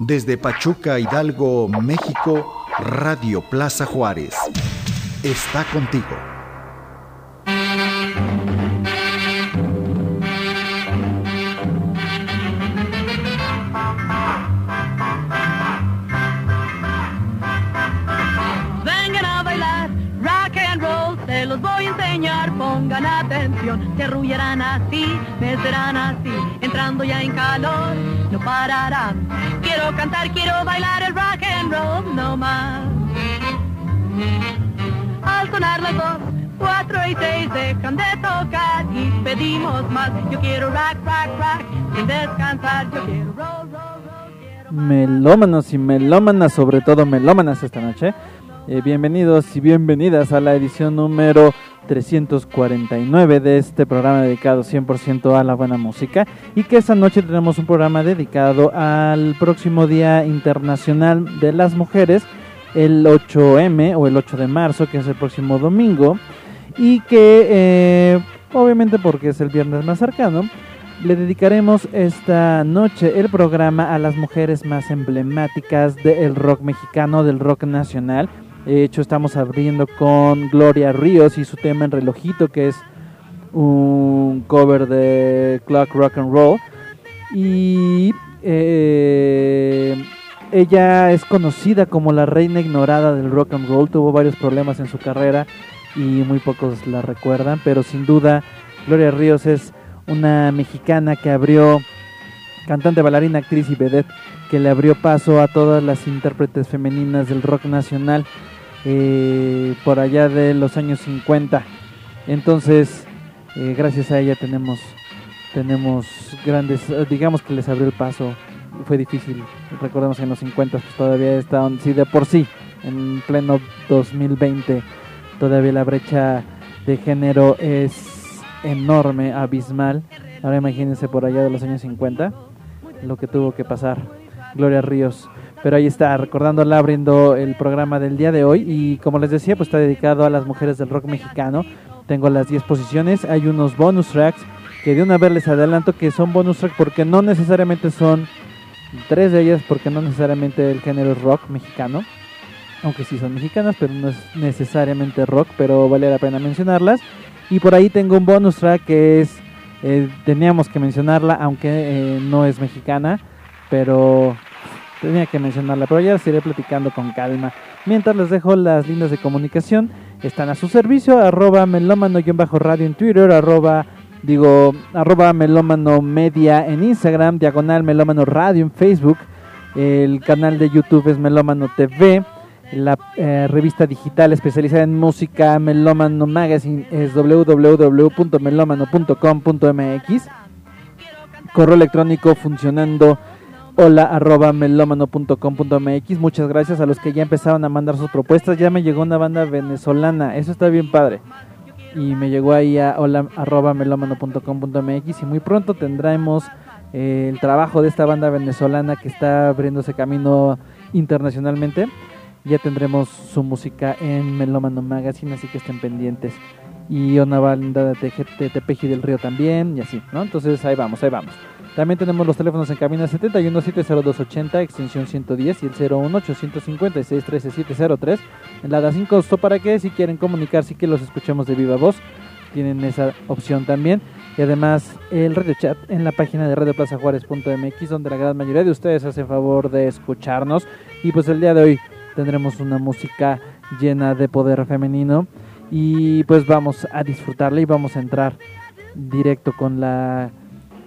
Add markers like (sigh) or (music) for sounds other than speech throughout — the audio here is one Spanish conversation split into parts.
Desde Pachuca, Hidalgo, México, Radio Plaza Juárez. Está contigo. Vengan a bailar rock and roll, se los voy a enseñar, pongan atención, se arrullarán así, me serán así, entrando ya en calor, no pararán. Quiero cantar, quiero bailar el rock and roll, no más. Al sonar las dos, cuatro y seis dejan de tocar y pedimos más. Yo quiero rock, rock, rock, sin descansar, yo quiero roll, roll, roll. quiero Melómanos y melómanas, sobre todo melómanas esta noche. Eh, bienvenidos y bienvenidas a la edición número 349 de este programa dedicado 100% a la buena música y que esta noche tenemos un programa dedicado al próximo Día Internacional de las Mujeres, el 8M o el 8 de marzo, que es el próximo domingo y que eh, obviamente porque es el viernes más cercano, le dedicaremos esta noche el programa a las mujeres más emblemáticas del rock mexicano, del rock nacional. De hecho, estamos abriendo con Gloria Ríos y su tema en relojito, que es un cover de Clock Rock and Roll. Y eh, ella es conocida como la reina ignorada del rock and roll. Tuvo varios problemas en su carrera y muy pocos la recuerdan, pero sin duda Gloria Ríos es una mexicana que abrió, cantante, bailarina, actriz y vedette, que le abrió paso a todas las intérpretes femeninas del rock nacional eh, por allá de los años 50. Entonces, eh, gracias a ella tenemos, tenemos grandes, eh, digamos que les abrió el paso. Fue difícil, recordemos que en los 50 pues, todavía estaban, sí, de por sí, en pleno 2020, todavía la brecha de género es enorme, abismal. Ahora imagínense por allá de los años 50 lo que tuvo que pasar Gloria Ríos. Pero ahí está, recordándola, abriendo el programa del día de hoy. Y como les decía, pues está dedicado a las mujeres del rock mexicano. Tengo las 10 posiciones. Hay unos bonus tracks que de una vez les adelanto que son bonus tracks porque no necesariamente son tres de ellas, porque no necesariamente el género rock mexicano. Aunque sí son mexicanas, pero no es necesariamente rock, pero vale la pena mencionarlas. Y por ahí tengo un bonus track que es, eh, teníamos que mencionarla, aunque eh, no es mexicana, pero tenía que mencionarla. Pero ya las iré platicando con calma. Mientras les dejo las líneas de comunicación, están a su servicio, arroba melómano-radio en Twitter, arroba, digo, arroba melómano media en Instagram, diagonal melómano radio en Facebook, el canal de YouTube es melómano TV. La eh, revista digital especializada en música Melómano Magazine es www.melómano.com.mx. Correo electrónico funcionando hola arroba melómano.com.mx. Muchas gracias a los que ya empezaron a mandar sus propuestas. Ya me llegó una banda venezolana, eso está bien padre. Y me llegó ahí a hola arroba melómano.com.mx y muy pronto tendremos eh, el trabajo de esta banda venezolana que está abriéndose camino internacionalmente ya tendremos su música en Melómano Magazine, así que estén pendientes. Y una banda de Tepeji del Río también, y así, ¿no? Entonces ahí vamos, ahí vamos. También tenemos los teléfonos en cabina 7170280, extensión 110 y el 01856 13703. En la da sin costo para que si quieren comunicarse y que los escuchemos de viva voz, tienen esa opción también. Y además el radio chat en la página de radioplazajuárez.mx, donde la gran mayoría de ustedes hacen favor de escucharnos. Y pues el día de hoy tendremos una música llena de poder femenino y pues vamos a disfrutarla y vamos a entrar directo con la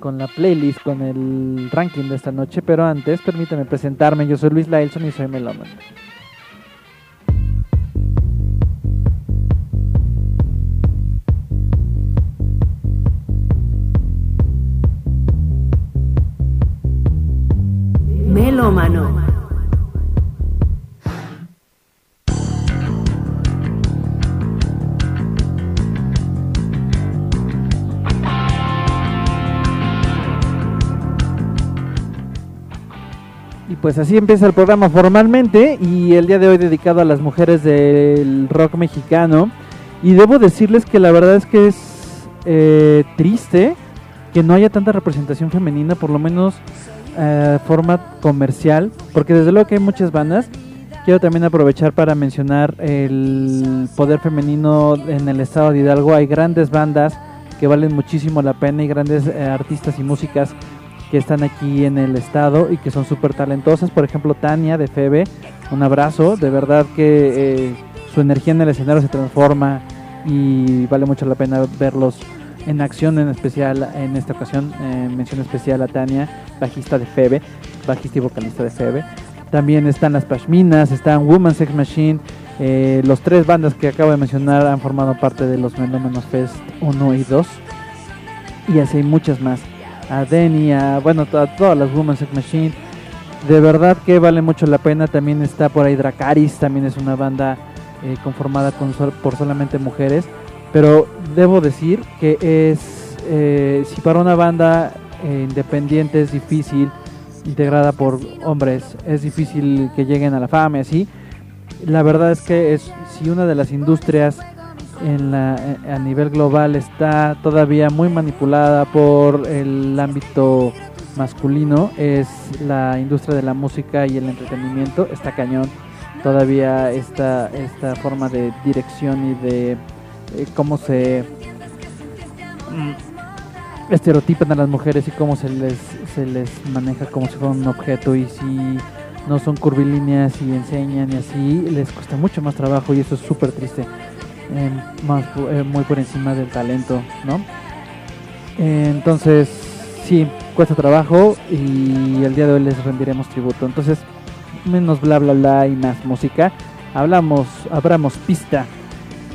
con la playlist, con el ranking de esta noche, pero antes permítame presentarme, yo soy Luis Laelson y soy melómano. Pues así empieza el programa formalmente y el día de hoy dedicado a las mujeres del rock mexicano. Y debo decirles que la verdad es que es eh, triste que no haya tanta representación femenina, por lo menos eh, forma comercial, porque desde luego que hay muchas bandas. Quiero también aprovechar para mencionar el poder femenino en el estado de Hidalgo. Hay grandes bandas que valen muchísimo la pena y grandes eh, artistas y músicas que están aquí en el estado y que son súper talentosas. Por ejemplo, Tania de Febe, un abrazo. De verdad que eh, su energía en el escenario se transforma y vale mucho la pena verlos en acción, en especial en esta ocasión. Eh, mención especial a Tania, bajista de Febe, bajista y vocalista de Febe. También están las Pashminas, están Woman Sex Machine. Eh, los tres bandas que acabo de mencionar han formado parte de los Melómanos Fest 1 y 2. Y así hay muchas más. A Denny, a, bueno, a todas las Woman Sex Machine. De verdad que vale mucho la pena. También está por ahí Dracaris, también es una banda eh, conformada con por solamente mujeres. Pero debo decir que es, eh, si para una banda independiente es difícil integrada por hombres, es difícil que lleguen a la fama y así. La verdad es que es si una de las industrias en la, a nivel global está todavía muy manipulada por el ámbito masculino, es la industria de la música y el entretenimiento, está cañón. Todavía esta, esta forma de dirección y de eh, cómo se mm, estereotipan a las mujeres y cómo se les se les maneja como si fuera un objeto y si no son curvilíneas y enseñan y así, les cuesta mucho más trabajo y eso es súper triste, más, eh, muy por encima del talento, ¿no? entonces, sí, cuesta trabajo y el día de hoy les rendiremos tributo. Entonces, menos bla bla bla y más música. Hablamos, abramos pista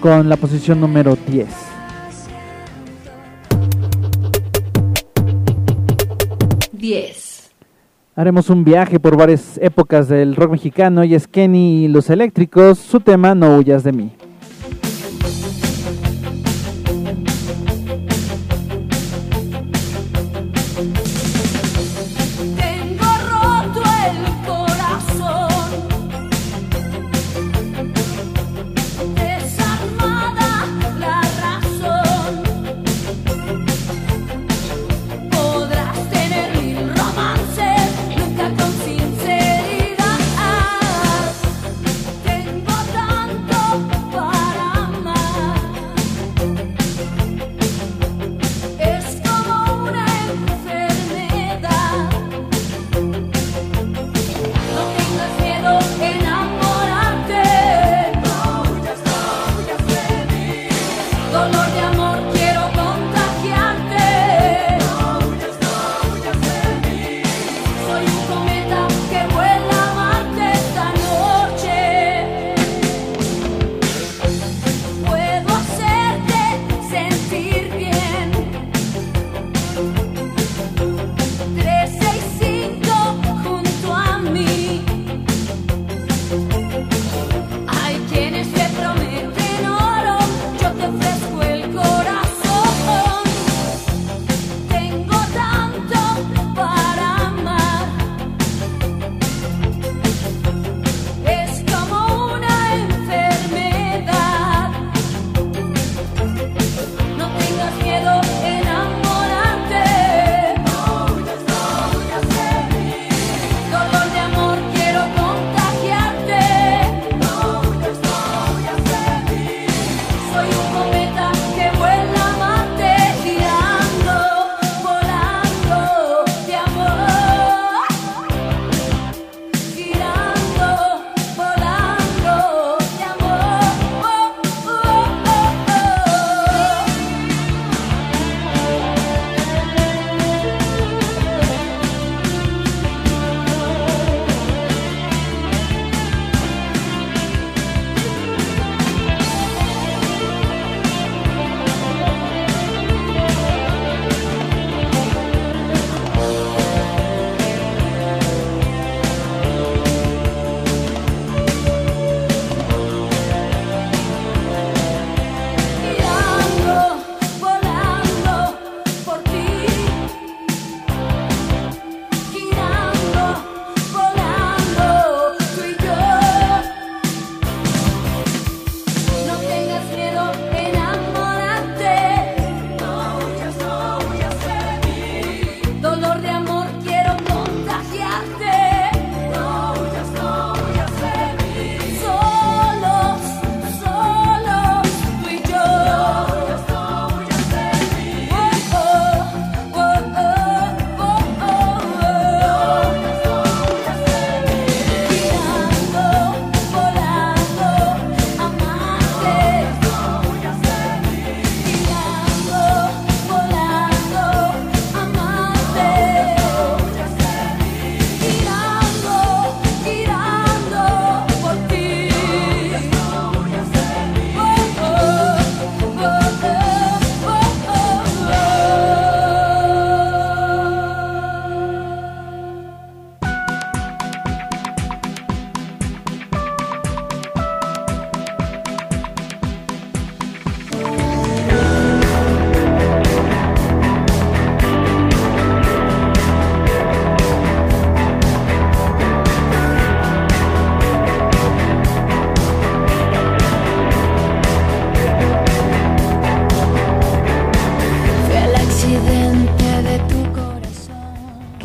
con la posición número 10. 10. Haremos un viaje por varias épocas del rock mexicano y es Kenny y los eléctricos, su tema No huyas de mí.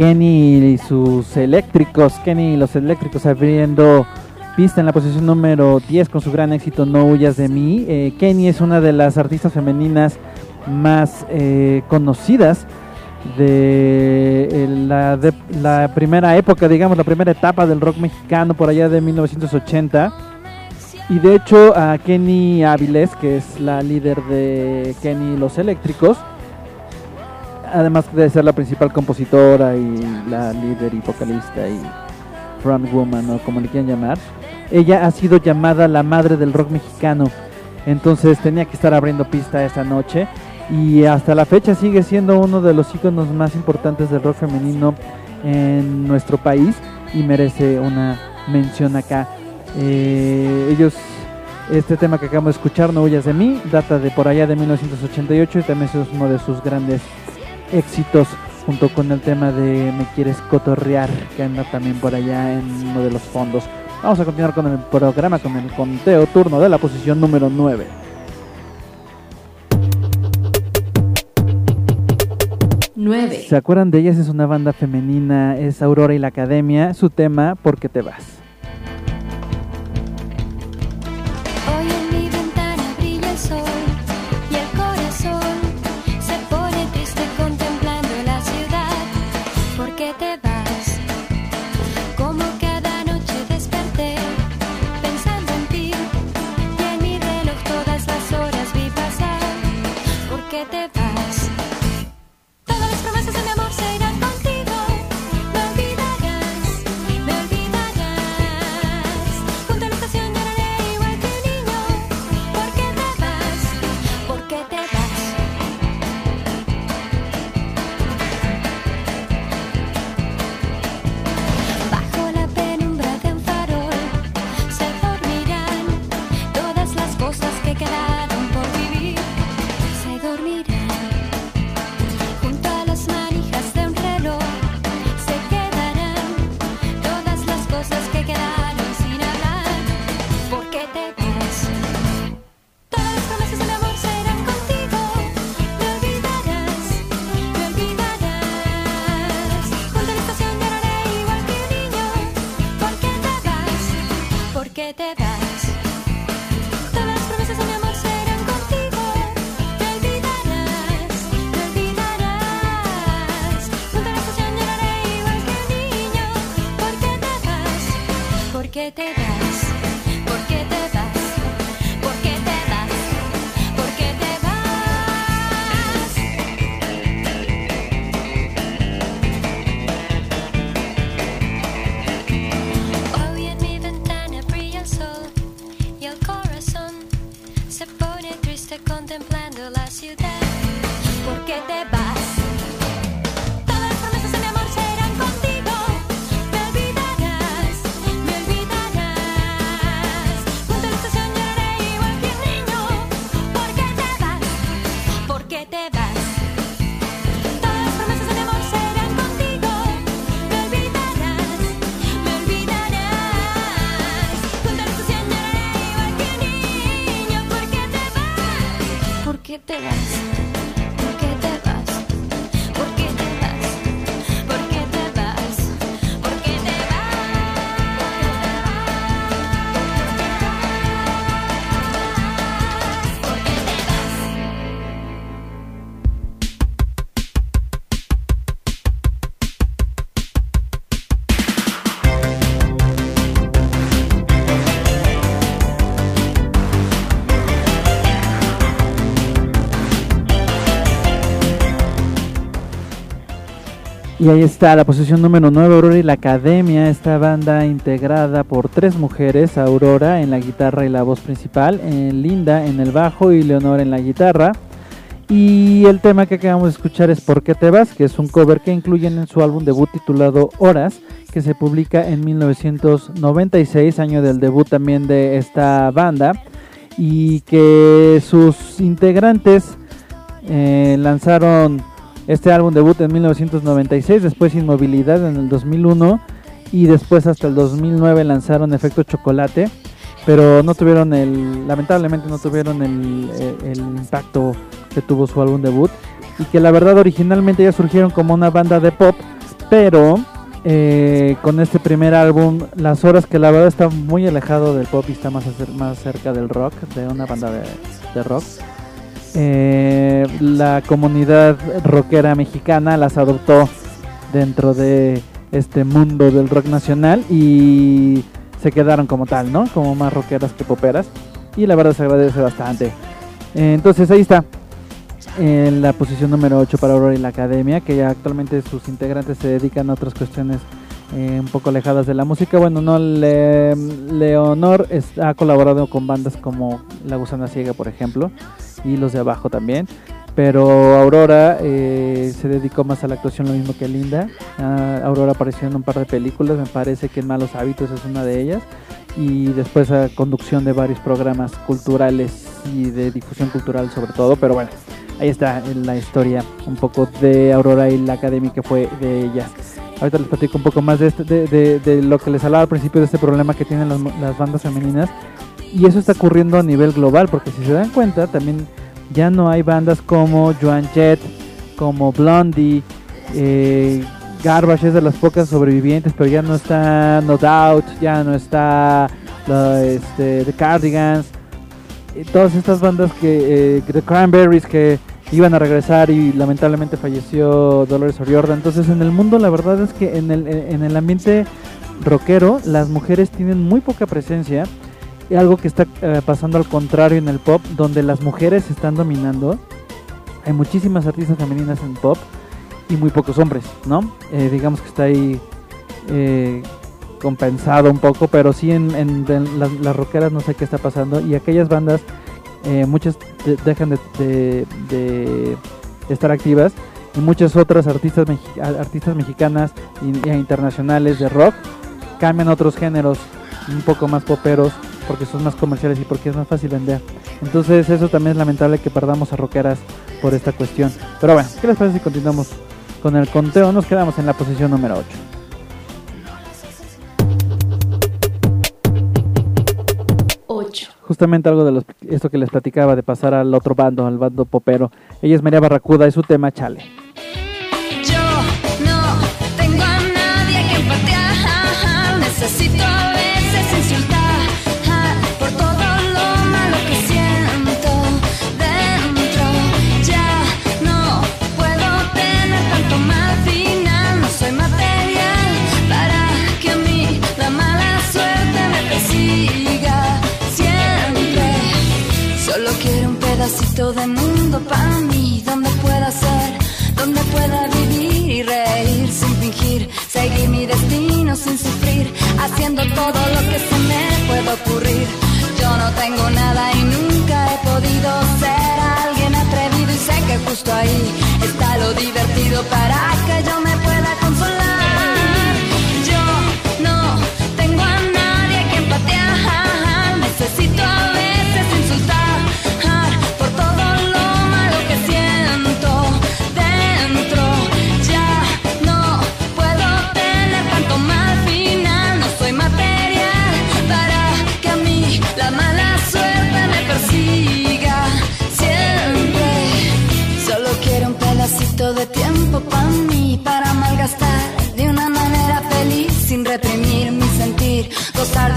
Kenny y sus eléctricos, Kenny y los eléctricos abriendo pista en la posición número 10 con su gran éxito No huyas de mí. Eh, Kenny es una de las artistas femeninas más eh, conocidas de la, de la primera época, digamos, la primera etapa del rock mexicano por allá de 1980. Y de hecho a Kenny Avilés, que es la líder de Kenny Los Eléctricos, además de ser la principal compositora y la líder y vocalista y frontwoman o como le quieran llamar, ella ha sido llamada la madre del rock mexicano. Entonces tenía que estar abriendo pista esa noche y hasta la fecha sigue siendo uno de los iconos más importantes del rock femenino en nuestro país y merece una mención acá. Eh, ellos, este tema que acabamos de escuchar, No huyas de mí, data de por allá de 1988 y también es uno de sus grandes éxitos junto con el tema de Me quieres cotorrear que anda también por allá en uno de los fondos. Vamos a continuar con el programa con el conteo turno de la posición número 9. 9. ¿Se acuerdan de ellas? Es una banda femenina, es Aurora y la Academia. Su tema, ¿Por qué te vas? Y ahí está la posición número 9, Aurora y la Academia, esta banda integrada por tres mujeres, Aurora en la guitarra y la voz principal, eh, Linda en el bajo y Leonor en la guitarra. Y el tema que acabamos de escuchar es ¿Por qué te vas? que es un cover que incluyen en su álbum debut titulado Horas, que se publica en 1996, año del debut también de esta banda, y que sus integrantes eh, lanzaron este álbum debut en 1996, después Inmovilidad en el 2001 y después hasta el 2009 lanzaron Efecto Chocolate, pero no tuvieron el, lamentablemente no tuvieron el, el- impacto que tuvo su álbum debut y que la verdad originalmente ya surgieron como una banda de pop, pero eh, con este primer álbum, las horas que la verdad está muy alejado del pop y está más, más cerca del rock, de una banda de rock. Eh, la comunidad rockera mexicana las adoptó dentro de este mundo del rock nacional y se quedaron como tal, ¿no? Como más rockeras que poperas. Y la verdad se agradece bastante. Eh, entonces ahí está. En la posición número 8 para Aurora y la Academia, que ya actualmente sus integrantes se dedican a otras cuestiones eh, un poco alejadas de la música. Bueno, no, Le- Leonor ha colaborado con bandas como La Gusana Ciega, por ejemplo, y los de abajo también. Pero Aurora eh, se dedicó más a la actuación, lo mismo que Linda. Ah, Aurora apareció en un par de películas, me parece que en Malos Hábitos es una de ellas. Y después a conducción de varios programas culturales y de difusión cultural sobre todo. Pero bueno, ahí está la historia un poco de Aurora y la academia que fue de ellas. Ahorita les platico un poco más de, este- de, lo que les hablaba al principio de este problema que tienen las, las bandas femeninas. Y eso está ocurriendo a nivel global, porque si se dan cuenta, también ya no hay bandas como Joan Jett, como Blondie, eh, Garbage es de las pocas sobrevivientes, pero ya no está No Doubt, ya no está este, The Cardigans, y todas estas bandas que, eh, The Cranberries que iban a regresar y lamentablemente falleció Dolores O'Riordan. Entonces en el mundo la verdad es que en el, en el ambiente rockero las mujeres tienen muy poca presencia. Algo que está eh, pasando al contrario en el pop, donde las mujeres están dominando. Hay muchísimas artistas femeninas en pop y muy pocos hombres, ¿no? Eh, digamos que está ahí eh, compensado un poco, pero sí en, en- las rockeras no sé qué está pasando. Y aquellas bandas, eh, muchas de- dejan de, de- estar activas y muchas otras artistas, artistas mexicanas e internacionales de rock cambian otros géneros un poco más poperos porque son más comerciales y porque es más fácil vender. Entonces eso también es lamentable que perdamos a rockeras por esta cuestión. Pero bueno, ¿qué les parece si continuamos con el conteo? Nos quedamos en la posición número 8. 8, Justamente algo de los, esto que les platicaba de pasar al otro bando, al bando popero. Ella es María Barracuda y su tema Chale. Yo no tengo a nadie que. Necesito pedacito de mundo para mí, donde pueda ser, donde pueda vivir y reír sin fingir, seguir mi destino sin sufrir, haciendo todo lo que se me pueda ocurrir. Yo no tengo nada y nunca he podido ser alguien atrevido y sé que justo ahí está lo divertido para que yo me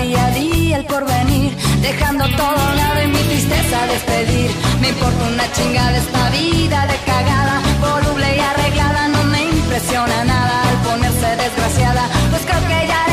día a el porvenir, dejando todo a un lado y mi tristeza despedir. Me importa una chingada esta vida de cagada, voluble y arreglada, no me impresiona nada al ponerse desgraciada, pues creo que ya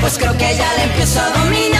pues creo que ya la empiezo a dominar.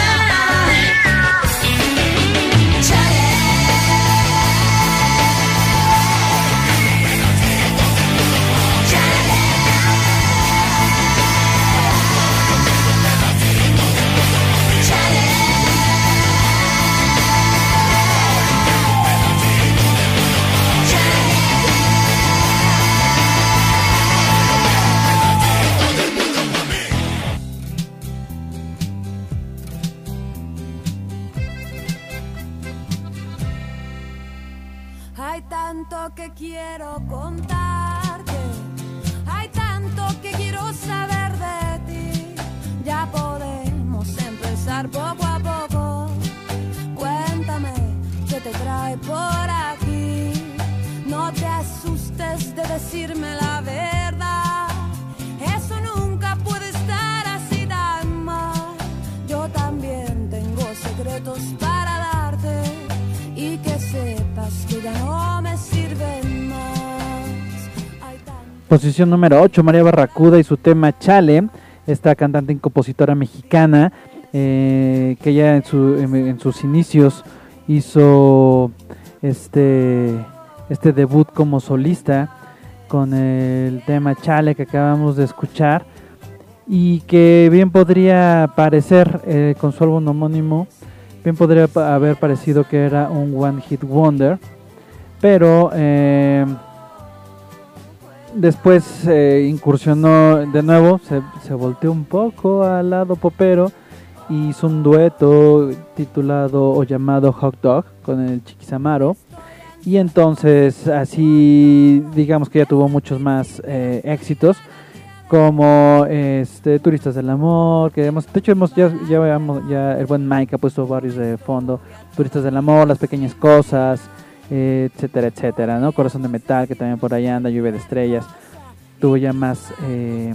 Posición número 8, María Barracuda y su tema Chale, esta cantante y compositora mexicana eh, que ya en, su- sus inicios hizo este, este debut como solista con el tema Chale que acabamos de escuchar y que bien podría parecer eh, con su álbum homónimo, bien podría haber parecido que era un One Hit Wonder, pero... eh, Después eh, incursionó de nuevo, se, se volteó un poco al lado popero y hizo un dueto titulado o llamado Hot Dog con el Chiquisamaro. Y entonces así digamos que ya tuvo muchos más eh, éxitos como este Turistas del Amor, que hemos, de hecho hemos ya, ya, ya el buen Mike ha puesto varios de fondo, Turistas del Amor, Las Pequeñas Cosas, etcétera, etcétera, ¿no? Corazón de Metal, que también por ahí anda, Lluvia de Estrellas, tuvo ya más, eh,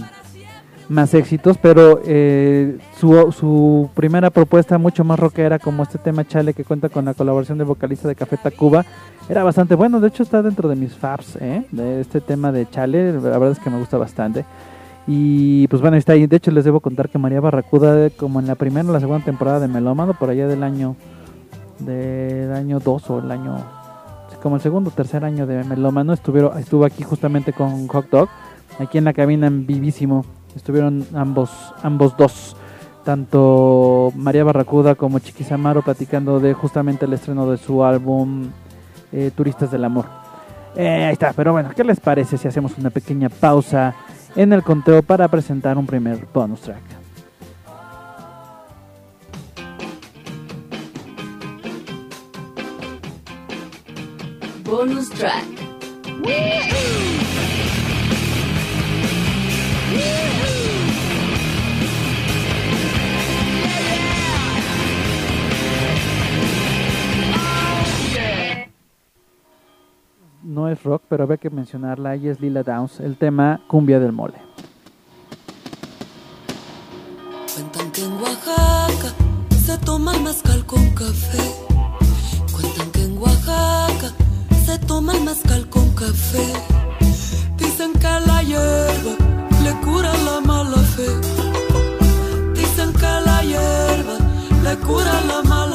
más éxitos, pero eh, su, su primera propuesta mucho más rockera, como este tema Chale, que cuenta con la colaboración del vocalista de Café Tacuba, era bastante bueno, de hecho está dentro de mis faps, ¿eh? De este tema de Chale, la verdad es que me gusta bastante. Y pues bueno, está ahí. De hecho, les debo contar que María Barracuda, como en la primera o la segunda temporada de Melómano, por allá del año del año 2 o el año como el segundo o tercer año de Melómano, estuvieron, estuvo aquí justamente con Hot Dog, aquí en la cabina en vivísimo. Estuvieron ambos, ambos dos, tanto María Barracuda como Chiquisamaro, platicando de justamente el estreno de su álbum eh, Turistas del Amor. Eh, ahí está, pero bueno, ¿qué les parece si hacemos una pequeña pausa en el conteo para presentar un primer bonus track? Bonus track. No es rock, pero había que mencionarla, y es Lila Downs, el tema Cumbia del Mole. Cuentan que en Oaxaca se toma mezcal con café. Cuentan que en Oaxaca se toma el mezcal con café. Dicen que la hierba le cura la mala fe. Dicen que la hierba le cura la mala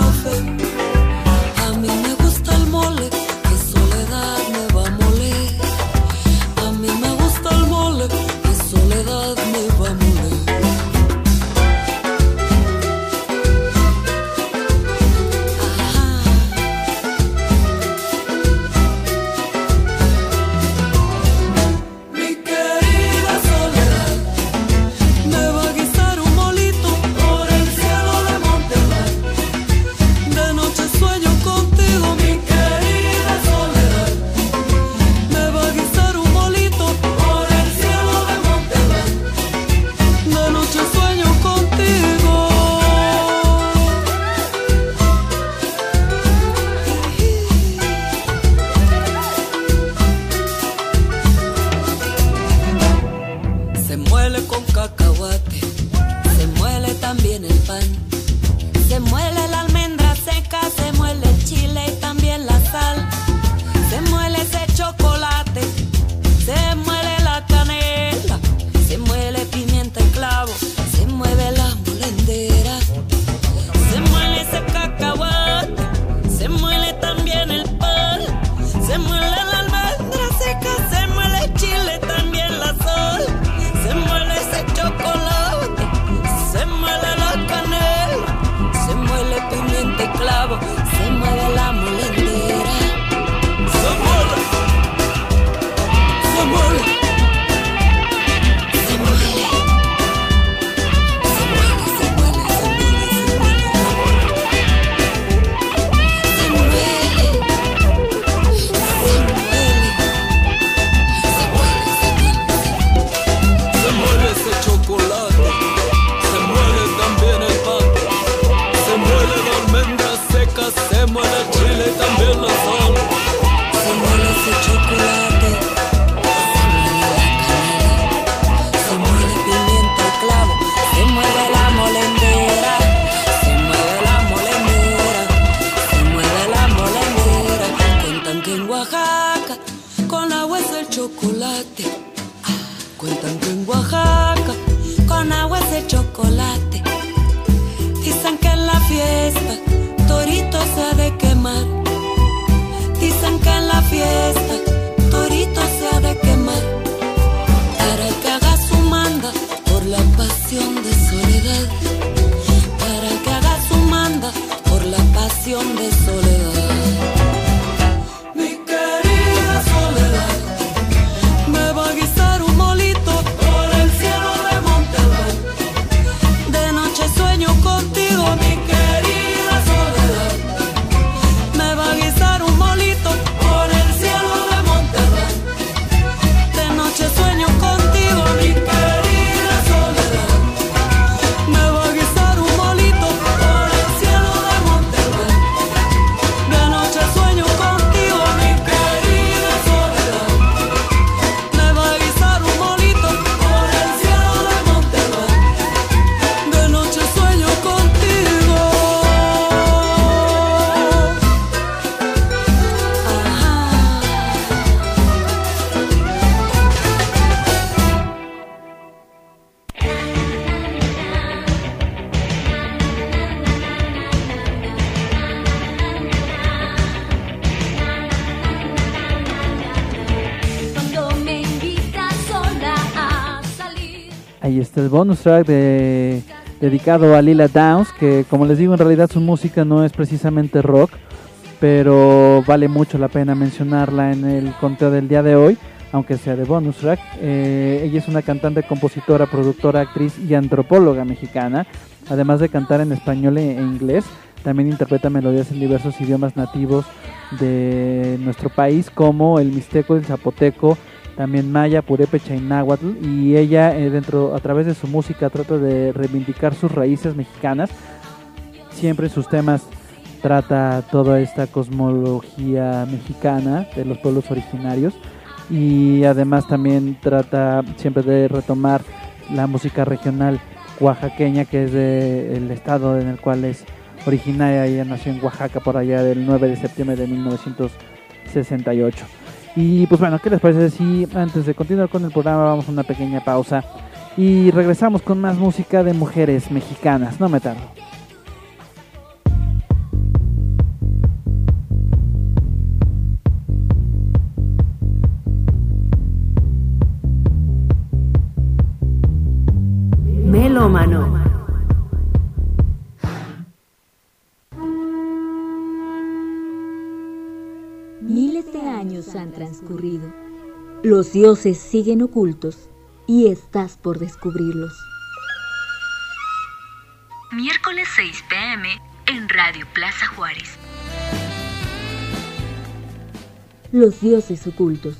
bonus track de, dedicado a Lila Downs, que como les digo, en realidad su música no es precisamente rock, pero vale mucho la pena mencionarla en el conteo del día de hoy, aunque sea de bonus track. Eh, ella es una cantante, compositora, productora, actriz y antropóloga mexicana, además de cantar en español e e inglés. También interpreta melodías en diversos idiomas nativos de nuestro país, como el mixteco, el zapoteco, también maya, purépecha y. Y ella, eh, dentro, a través de su música, trata de reivindicar sus raíces mexicanas. Siempre sus temas trata toda esta cosmología mexicana de los pueblos originarios. Y además también trata siempre de retomar la música regional oaxaqueña, que es del estado en el cual es originaria. Ella nació en Oaxaca por allá del 9 de septiembre de 1968. Y pues bueno, ¿qué les parece si antes de continuar con el programa vamos a una pequeña pausa y regresamos con más música de mujeres mexicanas? No me tardo. Los dioses siguen ocultos y estás por descubrirlos. Miércoles 6 pm en Radio Plaza Juárez. Los dioses ocultos.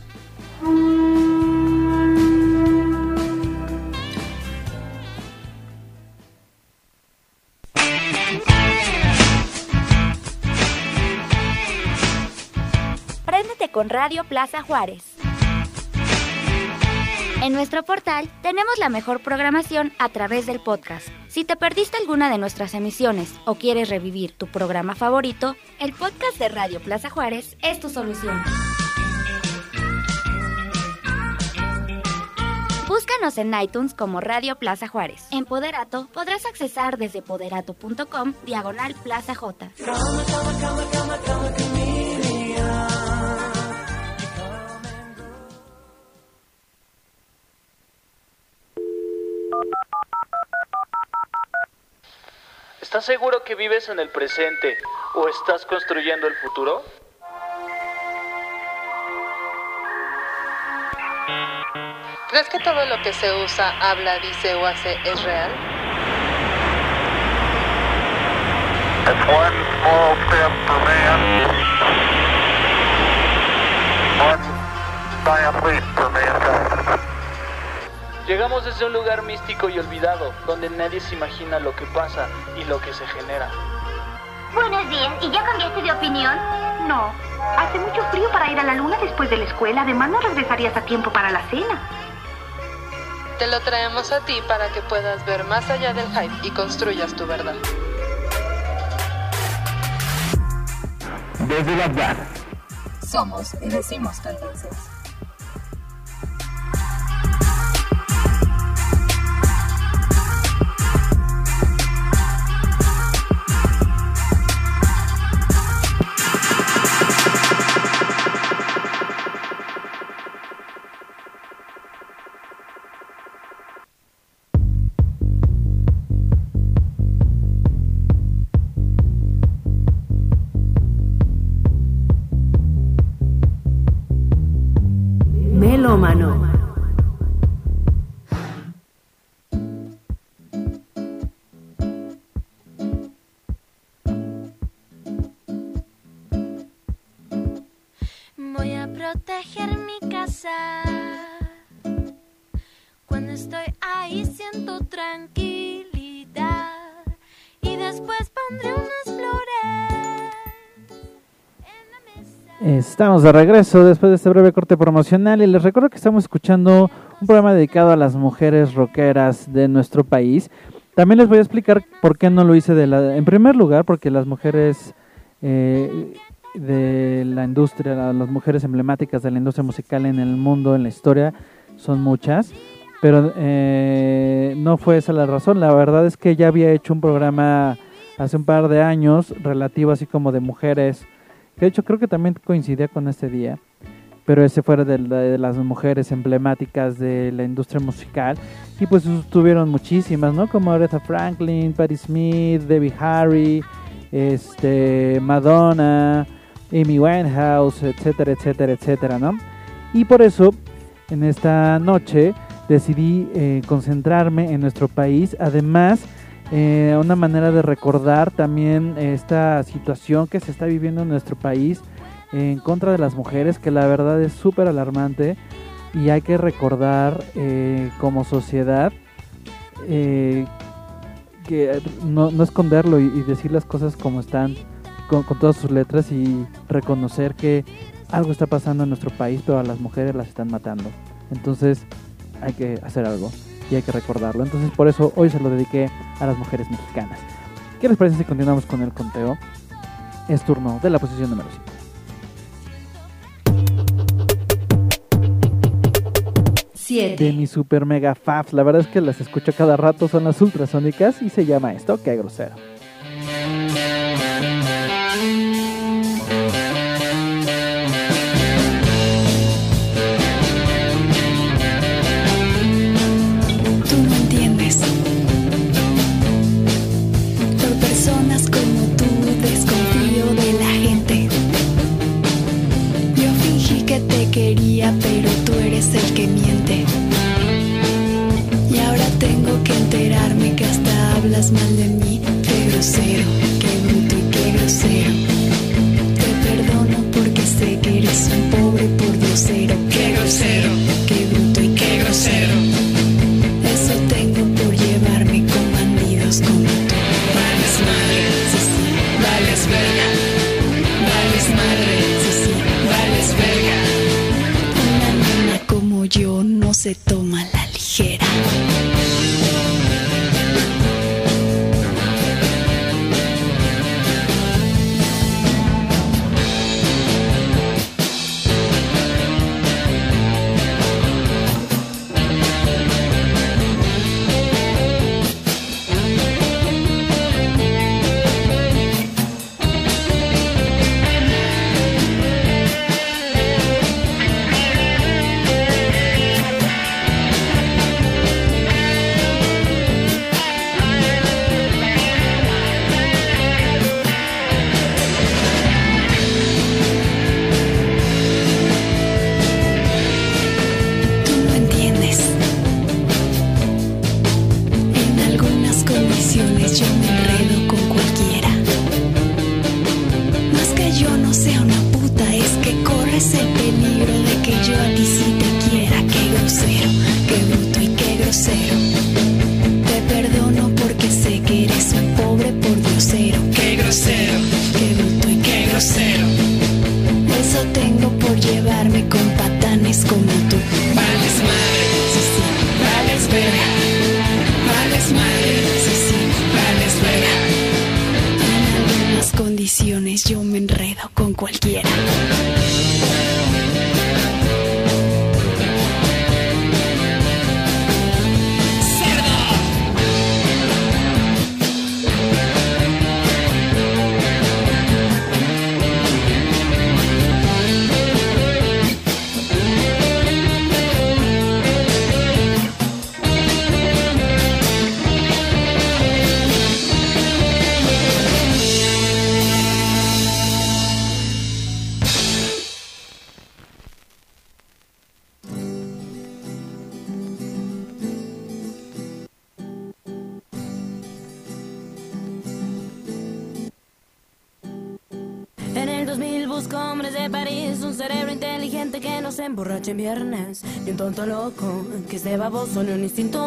Préndete con Radio Plaza Juárez. En nuestro portal tenemos la mejor programación a través del podcast. Si te perdiste alguna de nuestras emisiones o quieres revivir tu programa favorito, el podcast de Radio Plaza Juárez es tu solución. Búscanos en iTunes como Radio Plaza Juárez. En Poderato podrás accesar desde poderato.com diagonal Plaza J. ¿Estás seguro que vives en el presente o estás construyendo el futuro? ¿Crees que todo lo que se usa, habla, dice o hace es real? It's one small step for man, one giant leap for mankind. Llegamos desde un lugar místico y olvidado, donde nadie se imagina lo que pasa y lo que se genera. Buenos días, ¿y ya cambiaste de opinión? No. Hace mucho frío para ir a la luna después de la escuela. Además, no regresarías a tiempo para la cena. Te lo traemos a ti para que puedas ver más allá del hype y construyas tu verdad. Desde Bagdad. Somos y decimos tendencias. Estamos de regreso después de este breve corte promocional y les recuerdo que estamos escuchando un programa dedicado a las mujeres rockeras de nuestro país. También les voy a explicar por qué no lo hice de la... En primer lugar, porque las mujeres eh, de la industria, la- las mujeres emblemáticas de la industria musical en el mundo, en la historia, son muchas. Pero eh, no fue esa la razón. La verdad es que ya había hecho un programa hace un par de años relativo así como de mujeres que de hecho creo que también coincidía con este día, pero ese fuera de, la- de las mujeres emblemáticas de la industria musical, y pues tuvieron muchísimas, ¿no? Como Aretha Franklin, Patti Smith, Debbie Harry, este, Madonna, Amy Winehouse, etcétera, etcétera, etcétera, ¿no? Y por eso, en esta noche, decidí eh, concentrarme en nuestro país, además eh, una manera de recordar también esta situación que se está viviendo en nuestro país en contra de las mujeres, que la verdad es súper alarmante y hay que recordar eh, como sociedad eh, que no, no esconderlo y, decir las cosas como están con todas sus letras y reconocer que algo está pasando en nuestro país, pero a las mujeres las están matando. Entonces hay que hacer algo y hay que recordarlo. Entonces por eso hoy se lo dediqué a las mujeres mexicanas. ¿Qué les parece si continuamos con el conteo? Es turno de la posición número 5. De mi super mega faf. La verdad es que las escucho cada rato, son las ultrasónicas y se llama esto, qué grosero. Quería, pero tú eres el que miente. Y ahora tengo que enterarme que hasta hablas mal de mí. Qué grosero, qué bruto y qué grosero. Te perdono porque sé que eres un pobre. Qué grosero, qué bruto yo que esté baboso ni un instinto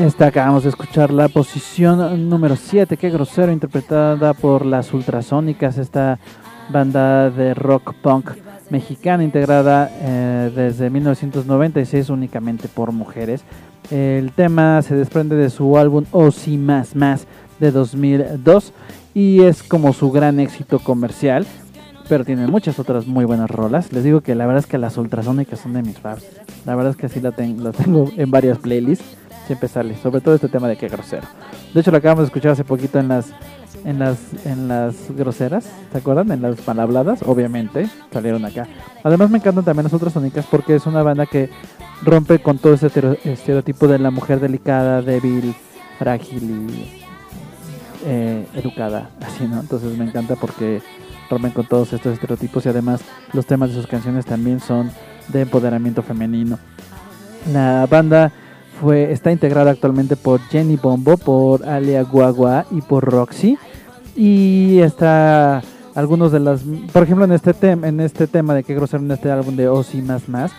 Esta acabamos de escuchar la posición número 7, qué grosero, interpretada por las Ultrasónicas, esta banda de rock punk mexicana integrada eh, desde 1996 únicamente por mujeres. El tema se desprende de su álbum O Si Más Más de 2002 y es como su gran éxito comercial, pero tiene muchas otras muy buenas rolas. Les digo que la verdad es que las Ultrasónicas son de mis favs. La verdad es que así la, ten- la tengo en varias playlists siempre sale, sobre todo este tema de qué grosero. De hecho lo acabamos de escuchar hace poquito en las en las en las groseras, ¿se acuerdan? En las palabladas, obviamente, salieron acá. Además me encantan también las otras sónicas porque es una banda que rompe con todo ese estereotipo de la mujer delicada, débil, frágil y eh, educada, (laughs) así, ¿no? Entonces me encanta porque rompen con todos estos estereotipos y además los temas de sus canciones también son de empoderamiento femenino. La banda está integrada actualmente por Jenny Bombo, por Alia Guagua y por Roxy. Y está algunos de las, por ejemplo, en este tema, en este tema de que grosero en este álbum de Ozzy más más,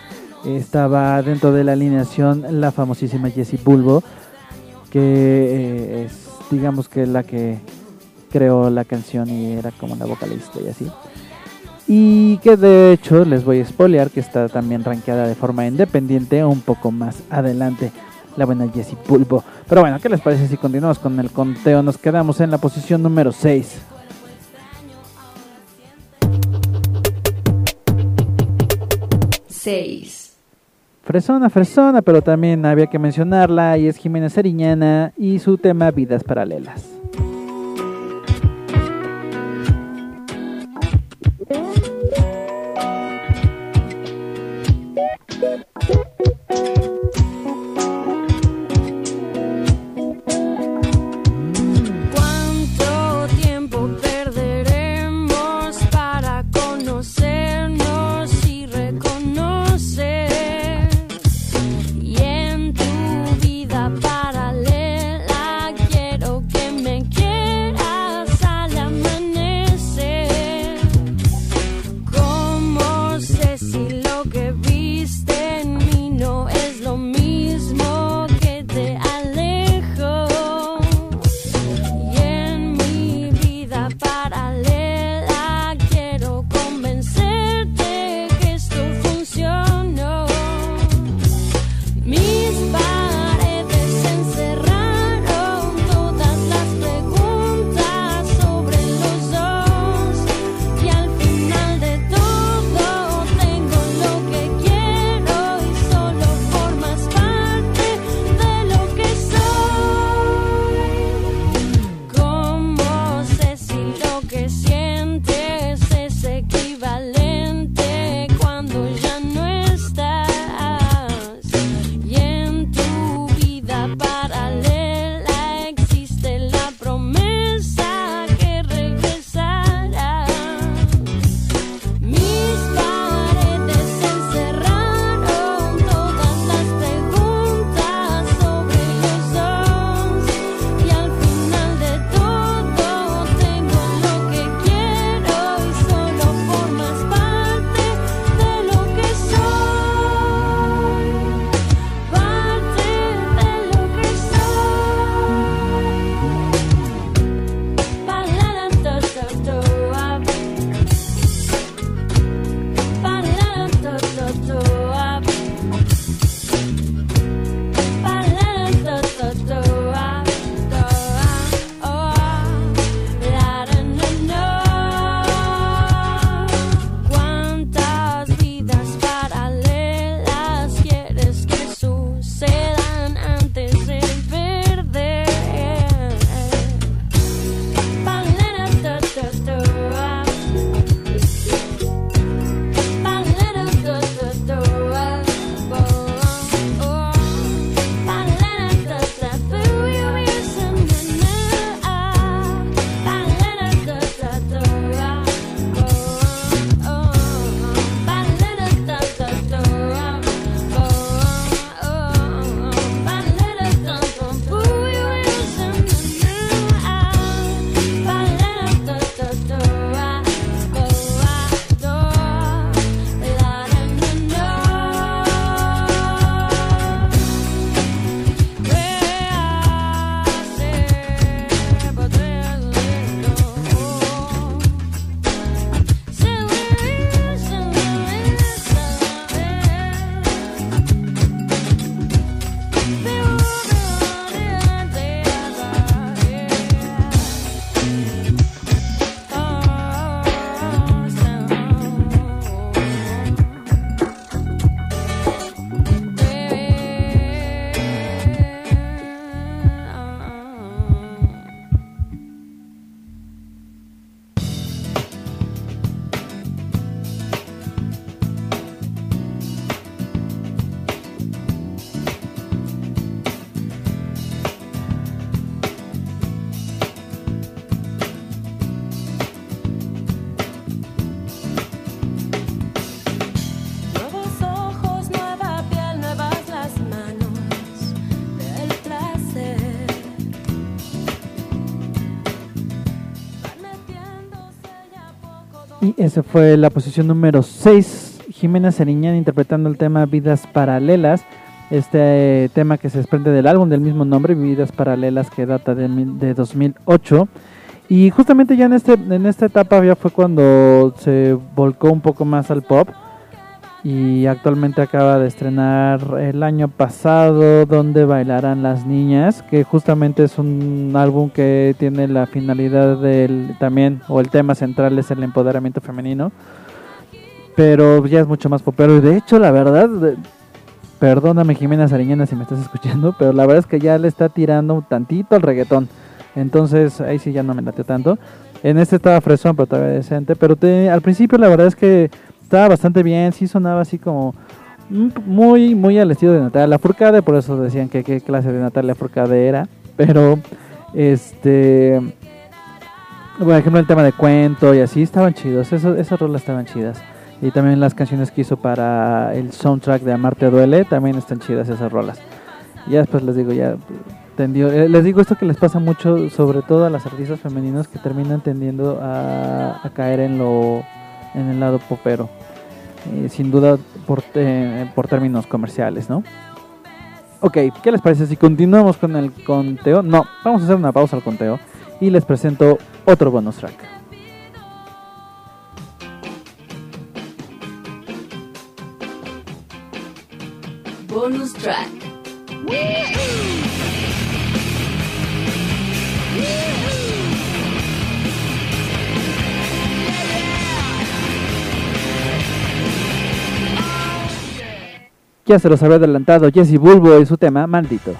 estaba dentro de la alineación la famosísima Jessie Bulbo, que eh, es, digamos que la que creó la canción y era como la vocalista y así. Y que de hecho les voy a spoilear que está también rankeada de forma independiente un poco más adelante la buena Jessie Pulpo. Pero bueno, ¿qué les parece si continuamos con el conteo? Nos quedamos en la posición número 6. Seis. Fresona, fresona, pero también había que mencionarla y es Jimena Sariñana y su tema Vidas Paralelas. Esa fue la posición número 6. Jimena Sariñán interpretando el tema Vidas Paralelas. Este tema que se desprende del álbum del mismo nombre, Vidas Paralelas, que data de, de 2008. Y justamente ya en, este, en esta etapa ya fue cuando se volcó un poco más al pop. Y actualmente acaba de estrenar el año pasado Donde bailarán las niñas, que justamente es un álbum que tiene la finalidad del también, o el tema central es el empoderamiento femenino. Pero ya es mucho más popero. Y de hecho, la verdad, perdóname Jimena Sariñana si me estás escuchando, (laughs) pero la verdad es que ya le está tirando un tantito al reggaetón. Entonces ahí sí ya no me late tanto. En este estaba fresón, pero todavía decente. Pero te- al principio la verdad es que estaba bastante bien, sí sonaba así como muy, muy al estilo de Natalia Lafourcade, por eso decían que qué clase de Natalia Lafourcade era. Pero, este, por ejemplo, el tema de cuento y así estaban chidos, eso, esas rolas estaban chidas. Y también las canciones que hizo para el soundtrack de Amarte Duele, también están chidas esas rolas. Ya después les digo, ya tendió, eh, les digo esto que les pasa mucho, sobre todo a las artistas femeninas que terminan tendiendo a, a caer en lo en el lado popero. Eh, sin duda por, por términos comerciales, ¿no? Ok, ¿qué les parece si continuamos con el conteo? No, vamos a hacer una pausa al conteo y les presento otro bonus track. Bonus track. Ya se los había adelantado Jesse Bulbo y su tema Maldito.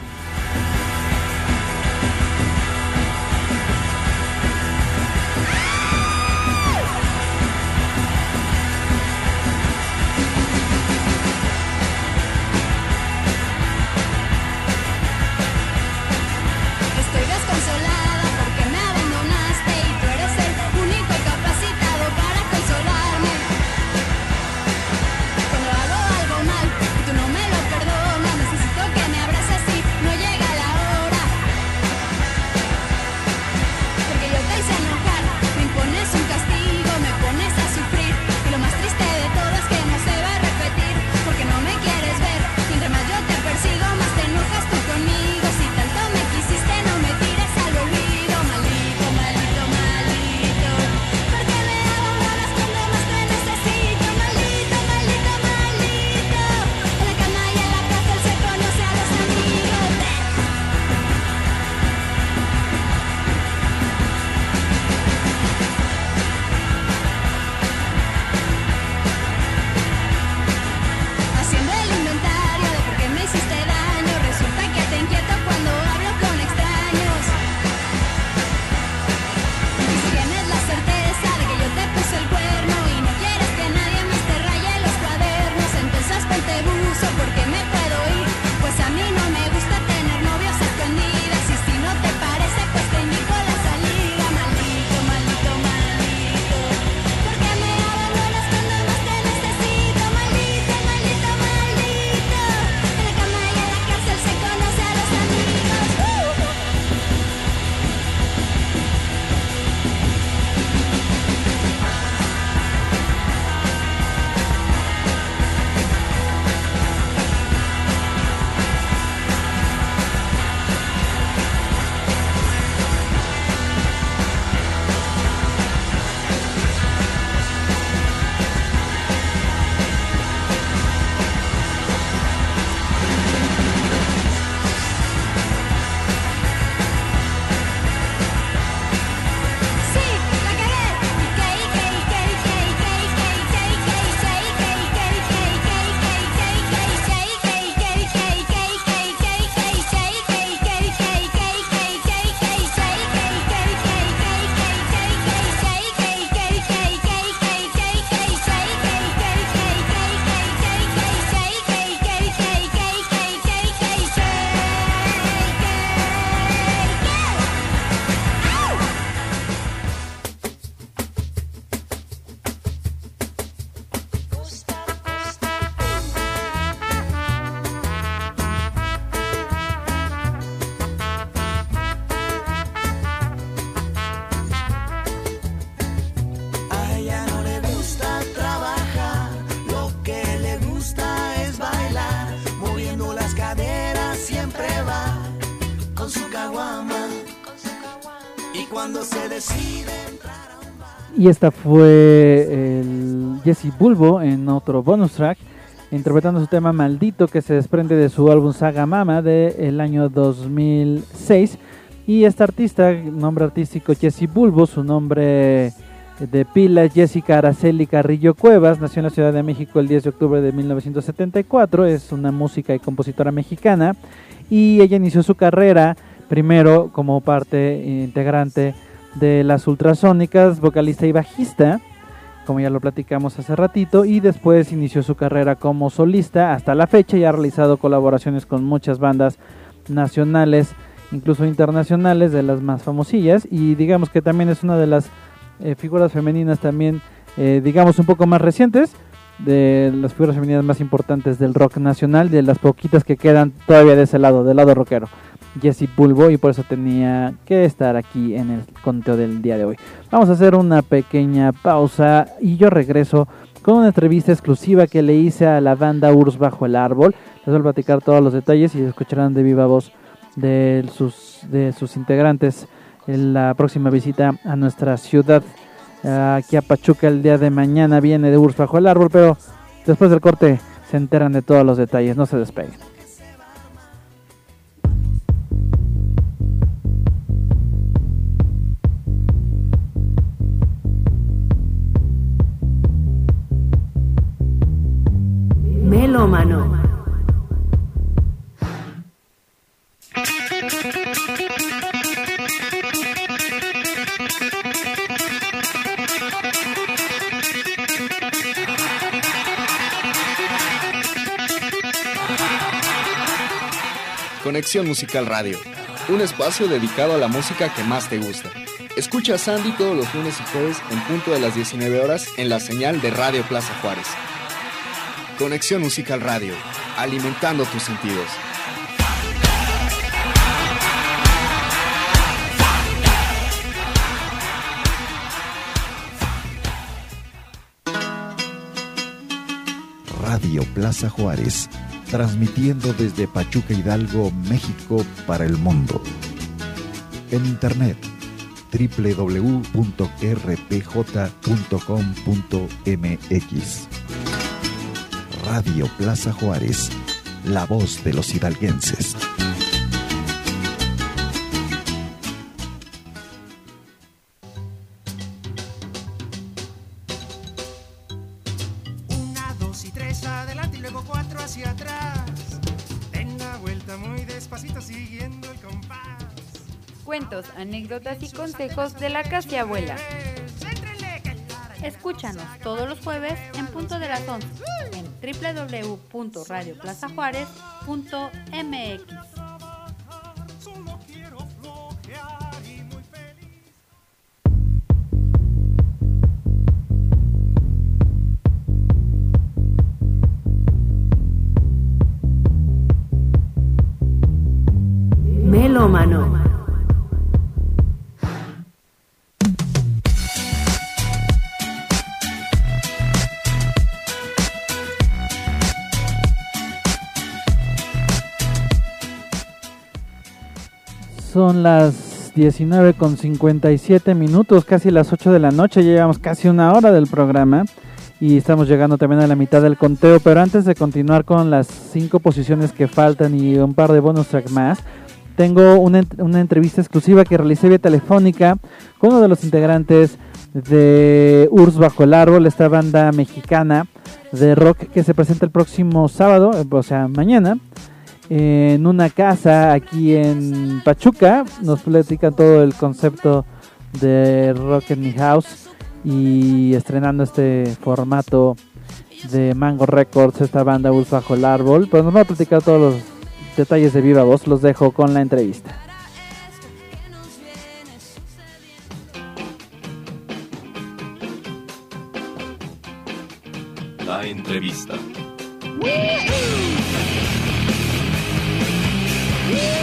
Y esta fue el Jesse Bulbo en otro bonus track, interpretando su tema Maldito que se desprende de su álbum Saga Mama del año 2006. Y esta artista, nombre artístico Jesse Bulbo, su nombre de pila Jessica Araceli Carrillo Cuevas, nació en la Ciudad de México el 10 de octubre de 1974, es una música y compositora mexicana y ella inició su carrera primero como parte integrante de las ultrasónicas, vocalista y bajista, como ya lo platicamos hace ratito, y después inició su carrera como solista hasta la fecha y ha realizado colaboraciones con muchas bandas nacionales, incluso internacionales, de las más famosillas, y digamos que también es una de las eh, figuras femeninas también, eh, digamos, un poco más recientes, de las figuras femeninas más importantes del rock nacional, de las poquitas que quedan todavía de ese lado, del lado rockero. Jesse Bulbo y por eso tenía que estar aquí en el conteo del día de hoy. Vamos a hacer una pequeña pausa y yo regreso con una entrevista exclusiva que le hice a la banda Urs Bajo el Árbol. Les voy a platicar todos los detalles y escucharán de viva voz de sus, de sus integrantes en la próxima visita a nuestra ciudad. Aquí a Pachuca el día de mañana viene de Urs Bajo el Árbol, pero después del corte se enteran de todos los detalles. No se despeguen. Conexión Musical Radio, un espacio dedicado a la música que más te gusta. Escucha a Sandy todos los lunes y jueves en punto de las 19 horas en la señal de Radio Plaza Juárez. Conexión Musical Radio, alimentando tus sentidos. Radio Plaza Juárez, transmitiendo desde Pachuca Hidalgo, México para el mundo. En internet www.rpj.com.mx. Radio Plaza Juárez, la voz de los hidalguenses. Una, dos y tres adelante y luego cuatro hacia atrás. Den la vuelta muy despacito siguiendo el compás. Cuentos, anécdotas y consejos de la casa abuela. Escúchanos todos los jueves en punto de las 11 en www.radioplazajuárez.mx. Son las 19 con 57 minutos, casi las 8 de la noche. Ya llevamos casi una hora del programa y estamos llegando también a la mitad del conteo. Pero antes de continuar con las cinco posiciones que faltan y un par de bonus track más, tengo una, una entrevista exclusiva que realicé vía telefónica con uno de los integrantes de Urs Bajo el Árbol, esta banda mexicana de rock que se presenta el próximo sábado, eh, o sea, mañana, en una casa aquí en Pachuca. Nos platican todo el concepto de Rock in My House y estrenando este formato de Mango Records, esta banda Urs Bajo el Árbol. Pero nos va a platicar todos los detalles de viva voz, los dejo con la entrevista. La entrevista. Yeah.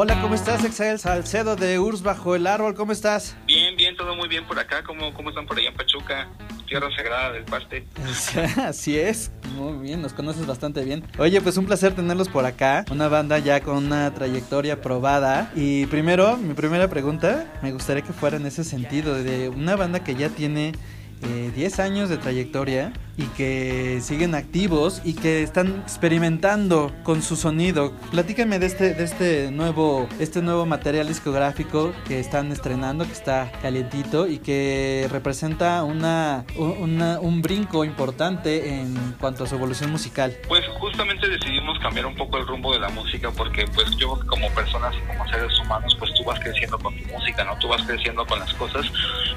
Hola, ¿cómo estás? Exael Salcedo de Urs Bajo el Árbol, ¿cómo estás? Bien, bien, todo muy bien por acá. ¿Cómo, cómo están por allá en Pachuca? Tierra Sagrada del Paste. (laughs) Así es, muy bien, nos conoces bastante bien. Oye, pues un placer tenerlos por acá, una banda ya con una trayectoria probada. Y primero, mi primera pregunta, me gustaría que fuera en ese sentido, de una banda que ya tiene eh, 10 años de trayectoria y que siguen activos y que están experimentando con su sonido. Platícame de este, de este nuevo, este nuevo material discográfico que están estrenando, que está calientito y que representa una, una- un brinco importante en cuanto a su evolución musical. Pues justamente decidimos cambiar un poco el rumbo de la música porque pues yo como personas y como seres humanos pues tú vas creciendo con tu música, ¿no? Tú vas creciendo con las cosas.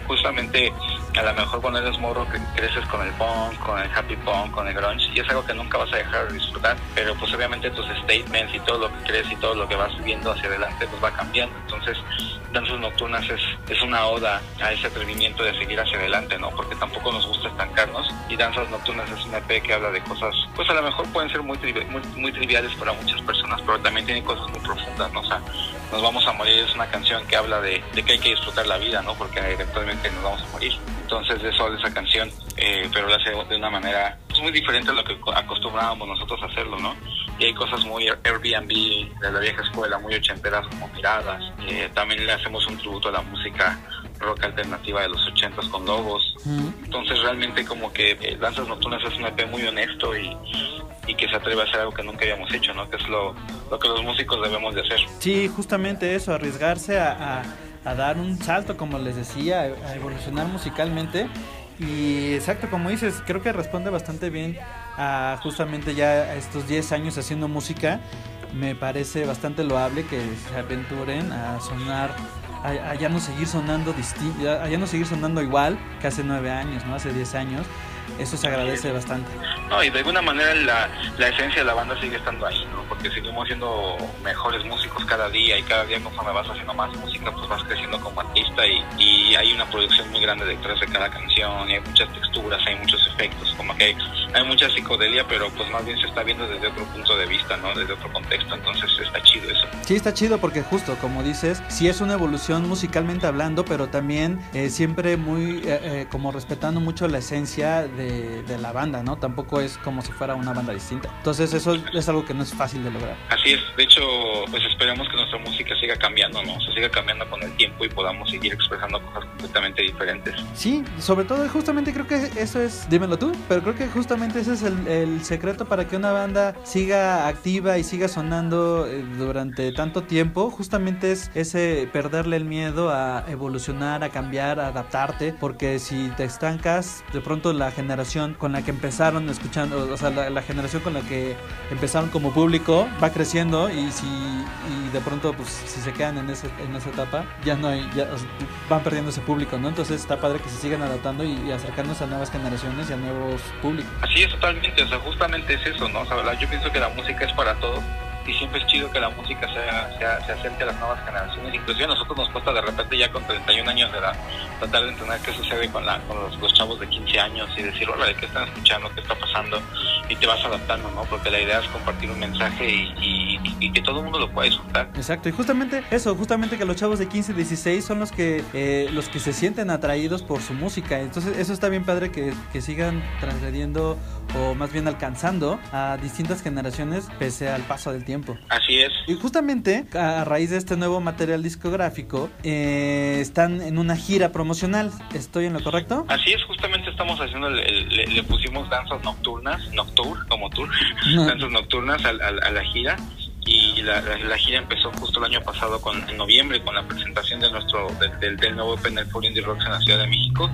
Justamente a lo mejor cuando eres morro cre- creces con el punk, con el happy punk, con el grunge y es algo que nunca vas a dejar de disfrutar, pero pues obviamente tus statements y todo lo que crees y todo lo que vas viendo hacia adelante pues va cambiando. Entonces Danzas Nocturnas es, es una oda a ese atrevimiento de seguir hacia adelante, ¿no? Porque tampoco nos gusta estancarnos y Danzas Nocturnas es un EP que habla de cosas, pues a lo mejor pueden ser muy, muy, triviales para muchas personas, pero también tiene cosas muy profundas, ¿no? O nos vamos a morir es una canción que habla de, de que hay que disfrutar la vida, ¿no? Porque eventualmente nos vamos a morir. Entonces de eso habla esa canción, eh, pero lo hace de una manera pues, muy diferente a lo que co- acostumbrábamos nosotros a hacerlo, ¿no? Y hay cosas muy Airbnb de la vieja escuela, muy ochenteras como miradas. Eh, también le hacemos un tributo a la música rock alternativa de los ochentas con logos. Entonces realmente como que eh, Danzas Nocturnas es un EP muy honesto y, y que se atreve a hacer algo que nunca habíamos hecho, ¿no? Que es lo, lo que los músicos debemos de hacer. Sí, justamente eso, arriesgarse a, dar un salto, como les decía, a evolucionar musicalmente. Y exacto, como dices, creo que responde bastante bien a justamente ya estos 10 años haciendo música. Me parece bastante loable que se aventuren a sonar, a, a ya no seguir sonando distinto, a ya no seguir sonando igual que hace 9 años, ¿no? Hace 10 años. Eso se agradece bastante. No, y de alguna manera la, la esencia de la banda sigue estando ahí, ¿no? Porque seguimos siendo mejores músicos cada día y cada día conforme vas haciendo más música, pues vas creciendo como artista y, y hay una producción muy grande detrás de cada canción y hay muchas texturas, hay muchos efectos, como que hay, hay mucha psicodelia, pero pues más bien se está viendo desde otro punto de vista, ¿no? Desde otro contexto, entonces está chido eso. Sí, está chido porque justo, como dices, sí es una evolución musicalmente hablando, pero también eh, siempre muy, eh, eh, como respetando mucho la esencia de, de la banda, ¿no? Tampoco es como si fuera una banda distinta. Entonces eso es algo que no es fácil de lograr. Así es, de hecho, pues esperemos que nuestra música siga cambiando, ¿no? Se siga cambiando con el tiempo y podamos seguir expresando cosas completamente diferentes. Sí, sobre todo justamente creo que eso es, dímelo tú, pero creo que justamente ese es el, el secreto para que una banda siga activa y siga sonando eh, durante tanto tiempo, justamente es ese perderle el miedo a evolucionar, a cambiar, a adaptarte, porque si te estancas, de pronto la generación con la que empezaron escuchando, o sea, la, generación con la que empezaron como público va creciendo y si y de pronto pues si se quedan en, ese, en esa etapa ya no hay, ya van perdiendo ese público, ¿no? Entonces está padre que se sigan adaptando y, y acercarnos a nuevas generaciones y a nuevos públicos. Así es, totalmente, o sea, justamente es eso, ¿no? O sea, yo pienso que la música es para todos y siempre es chido que la música sea, sea, se acerque a las nuevas generaciones. Inclusive a nosotros nos cuesta de repente ya con 31 años de edad tratar de entender qué sucede con, la, con los, chavos de 15 años y decir, hola, ¿qué están escuchando? ¿Qué está pasando? Y te vas adaptando, ¿no? Porque la idea es compartir un mensaje y, y- que todo el mundo lo pueda disfrutar. Exacto, y justamente eso, justamente que los chavos de 15, 16 son los que eh, los que se sienten atraídos por su música. Entonces, eso está bien padre que, que sigan transgrediendo o más bien alcanzando a distintas generaciones pese al paso del tiempo. Así es. Y justamente a raíz de este nuevo material discográfico, eh, están en una gira promocional. ¿Estoy en lo correcto? Así es, justamente estamos haciendo, el- el- le, le pusimos danzas nocturnas, noctur, como tour, (laughs) danzas nocturnas al- al- a, la gira. Y la, la- la gira empezó justo el año pasado, con, en noviembre, con la presentación de nuestro del, del, del nuevo EP en el Foro Indie Rocks en la Ciudad de México.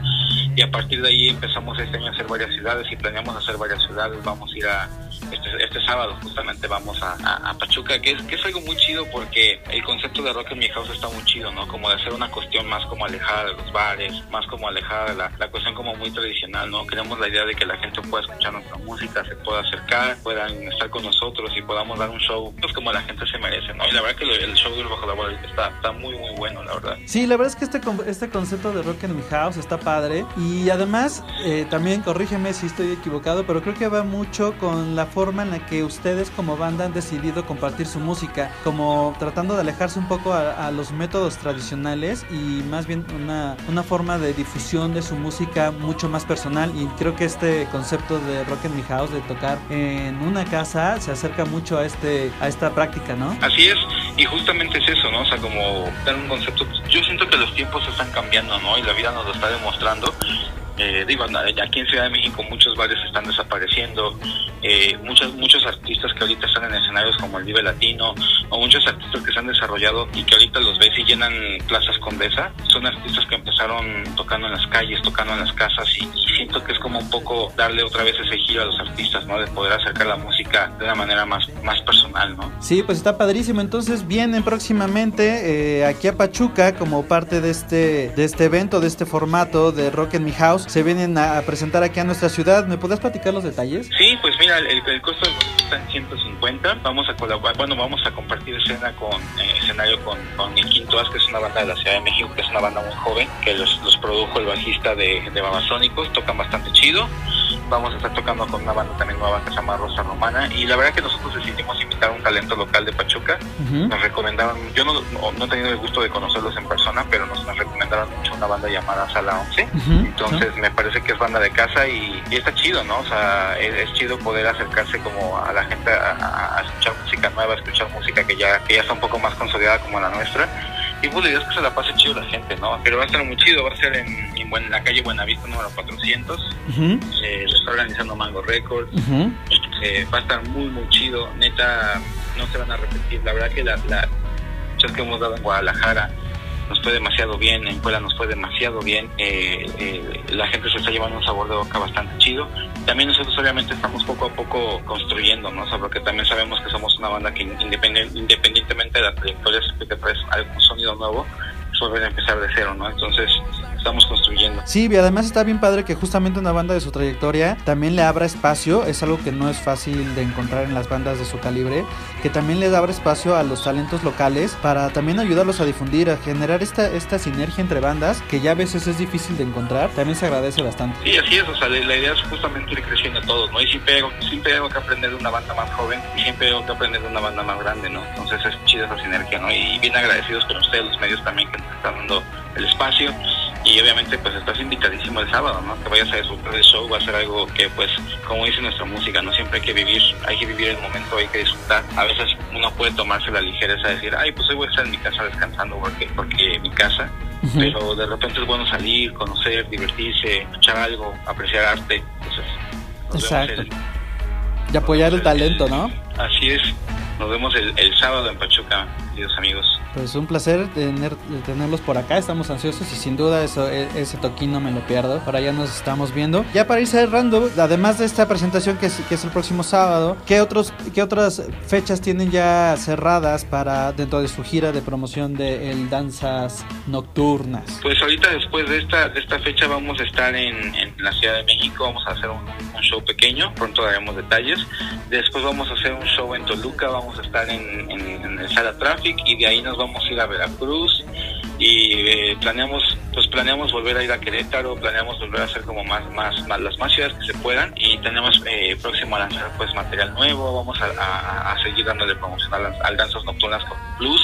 Y a partir de ahí empezamos este año a hacer varias ciudades y planeamos hacer varias ciudades. Vamos a ir a, este, este sábado justamente vamos a, a- a Pachuca, que es, que es algo muy chido porque el concepto de Rock en Mi House está muy chido, ¿no? Como de hacer una cuestión más como alejada de los bares, más como alejada de la, la cuestión como muy tradicional, ¿no? Queremos la idea de que la gente pueda escuchar nuestra música, se pueda acercar, puedan estar con nosotros y podamos dar un show, pues como la gente se merece, ¿no? Y la verdad que el show del Bajo la Bola está, está muy, muy bueno, la verdad. Sí, la verdad es que este, este concepto de Rock en Mi House está padre. Y además, eh, también corrígeme si estoy equivocado, pero creo que va mucho con la forma en la que ustedes como banda han decidido compartir su música, como tratando de alejarse un poco a, los métodos tradicionales y más bien una, una forma de difusión de su música mucho más personal. Y creo que este concepto de Rock en Mi House, de tocar en una casa, se acerca mucho a, este, a esta práctica, ¿no? Así es, y justamente es eso, ¿no? O sea, como dar un concepto. Yo siento que los tiempos están cambiando, ¿no? Y la vida nos lo está demostrando. Eh, digo, aquí en Ciudad de México muchos bares están desapareciendo, eh, muchos, muchos artistas que ahorita están en escenarios como el Vive Latino, o muchos artistas que se han desarrollado y que ahorita los ves y llenan plazas Condesa, son artistas que empezaron tocando en las calles, tocando en las casas y, siento que es como un poco darle otra vez ese giro a los artistas, ¿no? De poder acercar la música de una manera más, más personal, ¿no? Sí, pues está padrísimo, entonces vienen próximamente eh, aquí a Pachuca como parte de este, de este evento, de este formato de Rock en Mi House se vienen a presentar aquí a nuestra ciudad. ¿Me podés platicar los detalles? Sí, pues mira, el, el costo está en 150. Vamos a colaborar, bueno, vamos a compartir escena con eh, escenario con, con el Quinto As, que es una banda de la Ciudad de México, que es una banda muy joven, que los, los produjo el bajista de, de Babasónicos, tocan bastante chido. Vamos a estar tocando con una banda también nueva que se llama Rosa Romana. Y la verdad que nosotros decidimos invitar a un talento local de Pachuca. Uh -huh. Nos recomendaron, yo no, no, no, he tenido el gusto de conocerlos en persona, pero nos, nos recomendaron mucho una banda llamada Sala 11. Uh -huh. Entonces, me parece que es banda de casa y, y está chido, ¿no? O sea, es, es, chido poder acercarse como a la gente a, a, escuchar música nueva, a escuchar música que ya, que ya está un poco más consolidada como la nuestra. Y pues la idea es que se la pase chido la gente, ¿no? Pero va a estar muy chido, va a ser en, en, en la calle Buenavista número 400. Uh -huh. eh, lo está organizando Mango Records. Uh -huh. eh, va a estar muy, muy chido. Neta, no se van a repetir. La verdad que la, la que hemos dado en Guadalajara nos fue demasiado bien, en Puebla nos fue demasiado bien, eh, eh, la gente se está llevando un sabor de boca bastante chido. También nosotros obviamente estamos poco a poco construyendo, ¿no? O porque también sabemos que somos una banda que independientemente de la trayectoria siempre que traes algún sonido nuevo, es volver a empezar de cero, ¿no? Entonces estamos construyendo. Sí, y además está bien padre que justamente una banda de su trayectoria también le abra espacio, es algo que no es fácil de encontrar en las bandas de su calibre, que también les abra espacio a los talentos locales para también ayudarlos a difundir, a generar esta, esta sinergia entre bandas que ya a veces es difícil de encontrar, también se agradece bastante. Sí, así es, o sea, la idea es justamente ir creciendo todos, ¿no? Y siempre, siempre tengo que aprender de una banda más joven y siempre tengo que aprender de una banda más grande, ¿no? Entonces es chida esa sinergia, ¿no? Y bien agradecidos con ustedes, los medios también que nos están dando el espacio y obviamente pues estás invitadísimo el sábado, ¿no? Que vayas a disfrutar del show, va a ser algo que pues como dice nuestra música, no siempre hay que vivir, hay que vivir el momento, hay que disfrutar. A veces uno puede tomarse la ligereza de decir, ay pues hoy voy a estar en mi casa descansando porque, porque mi casa, uh -huh. pero de repente es bueno salir, conocer, divertirse, escuchar algo, apreciar arte, entonces Exacto. El, y apoyar el talento, ¿no? Así es. Nos vemos el, el sábado en Pachuca, queridos amigos. Pues un placer tener, tenerlos por acá, estamos ansiosos y sin duda eso, ese toquín no me lo pierdo. Para allá nos estamos viendo. Ya para ir cerrando, además de esta presentación que es, que es el próximo sábado, ¿qué, otros, ¿qué otras fechas tienen ya cerradas para dentro de su gira de promoción de el Danzas Nocturnas? Pues ahorita después de esta, de esta fecha vamos a estar en, en la Ciudad de México, vamos a hacer un, un, show pequeño, pronto daremos detalles. Después vamos a hacer un show en Toluca, vamos a estar en, el Sala Traffic y de ahí nos vamos a ir a Veracruz y eh, planeamos pues planeamos volver a ir a Querétaro planeamos volver a hacer como más más, las más ciudades que se puedan y tenemos eh, próximo a lanzar pues material nuevo vamos a, a, a seguir dándole promoción al, al danzas nocturnas con Plus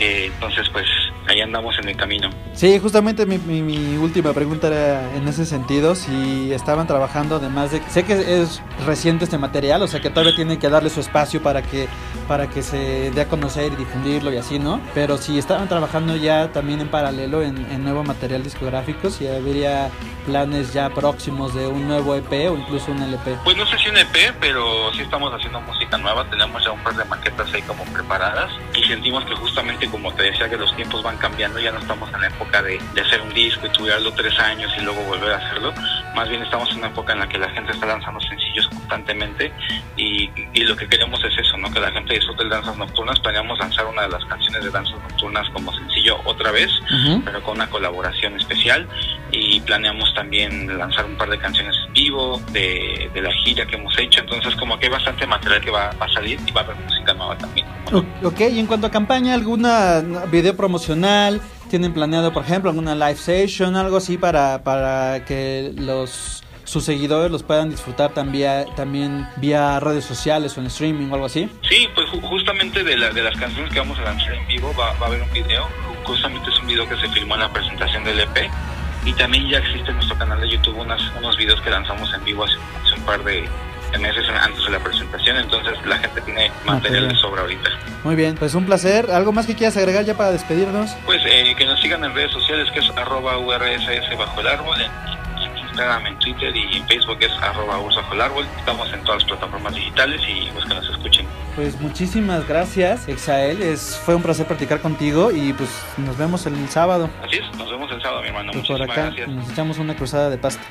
eh, entonces pues ahí andamos en el camino. Sí justamente mi, mi, mi, última pregunta era en ese sentido si estaban trabajando además de sé que es reciente este material o sea que todavía tienen que darle su espacio para que para que se dé a conocer y difundirlo y así no pero si estaban trabajando ya también en paralelo en, en nuevo material discográfico si habría planes ya próximos de un nuevo EP o incluso un LP pues no sé si un EP pero sí estamos haciendo música nueva. Tenemos ya un par de maquetas ahí como preparadas y sentimos que justamente como te decía que los tiempos van cambiando, ya no estamos en la época de, de hacer un disco y tuviarlo tres años y luego volver a hacerlo, más bien estamos en una época en la que la gente está lanzando sencillos constantemente y, y lo que queremos es eso, ¿no? que la gente disfrute de danzas nocturnas, planeamos lanzar una de las canciones de danzas nocturnas como sencillo otra vez, uh -huh. pero con una colaboración especial y planeamos también lanzar un par de canciones en vivo de, de la gira que hemos hecho. Entonces, como que hay bastante material que va, va a salir y va a haber música nueva también. Ok, y en cuanto a campaña, ¿alguna video promocional? ¿Tienen planeado, por ejemplo, alguna live session, algo así para, para que los sus seguidores los puedan disfrutar también, también vía redes sociales o en streaming o algo así? Sí, pues ju- justamente de, la- de las canciones que vamos a lanzar en vivo va, va a haber un video. Justamente es un video que se filmó en la presentación del EP. Y también ya existe en nuestro canal de YouTube unas, unos videos que lanzamos en vivo hace, hace un par de meses antes de la presentación. Entonces la gente tiene material de sobra ahorita. Muy bien, pues un placer. ¿Algo más que quieras agregar ya para despedirnos? Pues eh, que nos sigan en redes sociales que es arroba URSS bajo el árbol. En Instagram, en Twitter y en Facebook es arroba el árbol. Estamos en todas las plataformas digitales y pues que nos escuchen. Pues muchísimas gracias, Exael. Es, fue un placer platicar contigo y pues nos vemos el sábado. Así es, nos vemos el sábado, mi hermano. Pues por Muchísimas acá gracias. nos echamos una cruzada de pasta.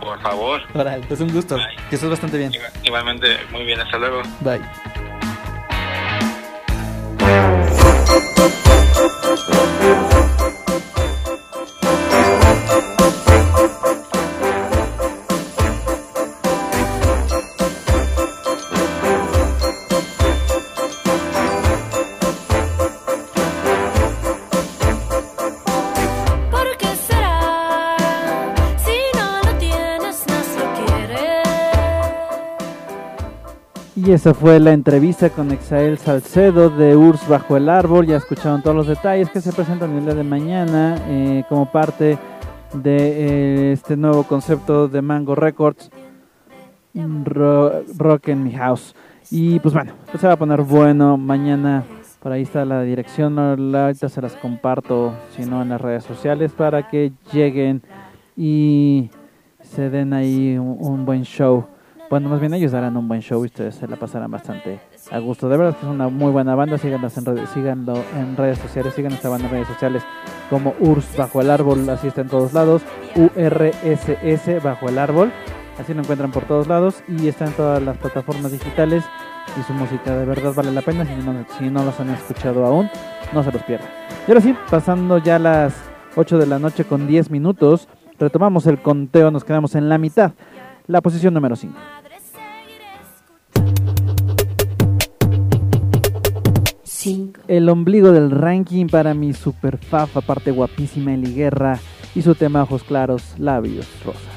Por favor. (laughs) Órale, pues un gusto. Que estés bastante bien. Igualmente, muy bien, hasta luego. Bye. Esa fue la entrevista con Exael Salcedo de URSS Bajo el Árbol. Ya escucharon todos los detalles que se presentan el día de mañana eh, como parte de eh, este nuevo concepto de Mango Records, Ro- Rock en mi house. Y pues bueno, pues se va a poner bueno mañana. Por ahí está la dirección. Ahorita se las comparto, si no en las redes sociales, para que lleguen y se den ahí un buen show. Bueno, más bien ellos darán un buen show y ustedes se la pasarán bastante a gusto. De verdad que es una muy buena banda. Síganlas en redes, síganlo en redes sociales. Sigan esta banda en redes sociales como URSS Bajo el Árbol. Así está en todos lados. URSS Bajo el Árbol. Así lo encuentran por todos lados y está en todas las plataformas digitales. Y su música de verdad vale la pena. Si no, si no los han escuchado aún, no se los pierdan. Y ahora sí, pasando ya las 8 de la noche con 10 minutos, retomamos el conteo. Nos quedamos en la mitad. La posición número 5. El ombligo del ranking para mi super faf, aparte guapísima Eli Guerra y su tema ojos claros, labios rosas.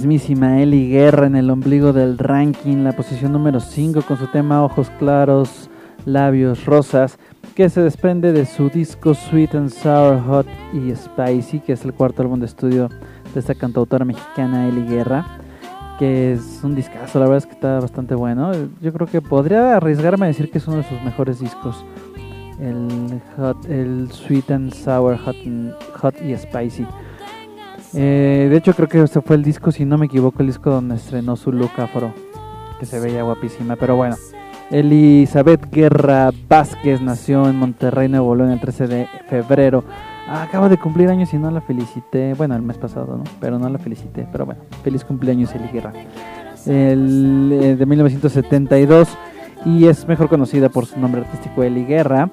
Mismísima Eli Guerra en el ombligo del ranking, la posición número 5 con su tema Ojos Claros, Labios Rosas, que se desprende de su disco Sweet and Sour, Hot y Spicy, que es el cuarto álbum de estudio de esta cantautora mexicana Eli Guerra, que es un discazo, la verdad es que está bastante bueno. Yo creo que podría arriesgarme a decir que es uno de sus mejores discos. El, hot, el Sweet and Sour, Hot, hot y Spicy. Eh, de hecho, creo que este fue el disco, si no me equivoco, el disco donde estrenó su look afro, que se veía guapísima. Pero bueno, Elizabeth Guerra Vázquez nació en Monterrey, Nuevo León, el 13 de febrero. Ah, acaba de cumplir años y no la felicité. Bueno, el mes pasado, ¿no? Pero no la felicité. Pero bueno, feliz cumpleaños, Eli Guerra. El, eh, de 1972 y es mejor conocida por su nombre artístico Eli Guerra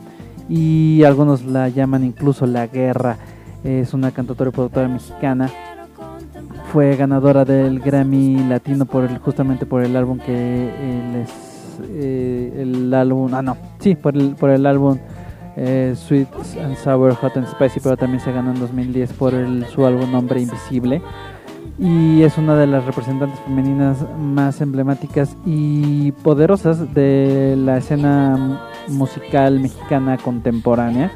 y algunos la llaman incluso La Guerra. Es una cantautora y productora mexicana. Fue ganadora del Grammy Latino por el, justamente por el álbum que eh, les, eh, el álbum, ah no, sí, por el, por el álbum eh, Sweet and Sour, Hot and Spicy, pero también se ganó en 2010 por el, su álbum Nombre Invisible y es una de las representantes femeninas más emblemáticas y poderosas de la escena musical mexicana contemporánea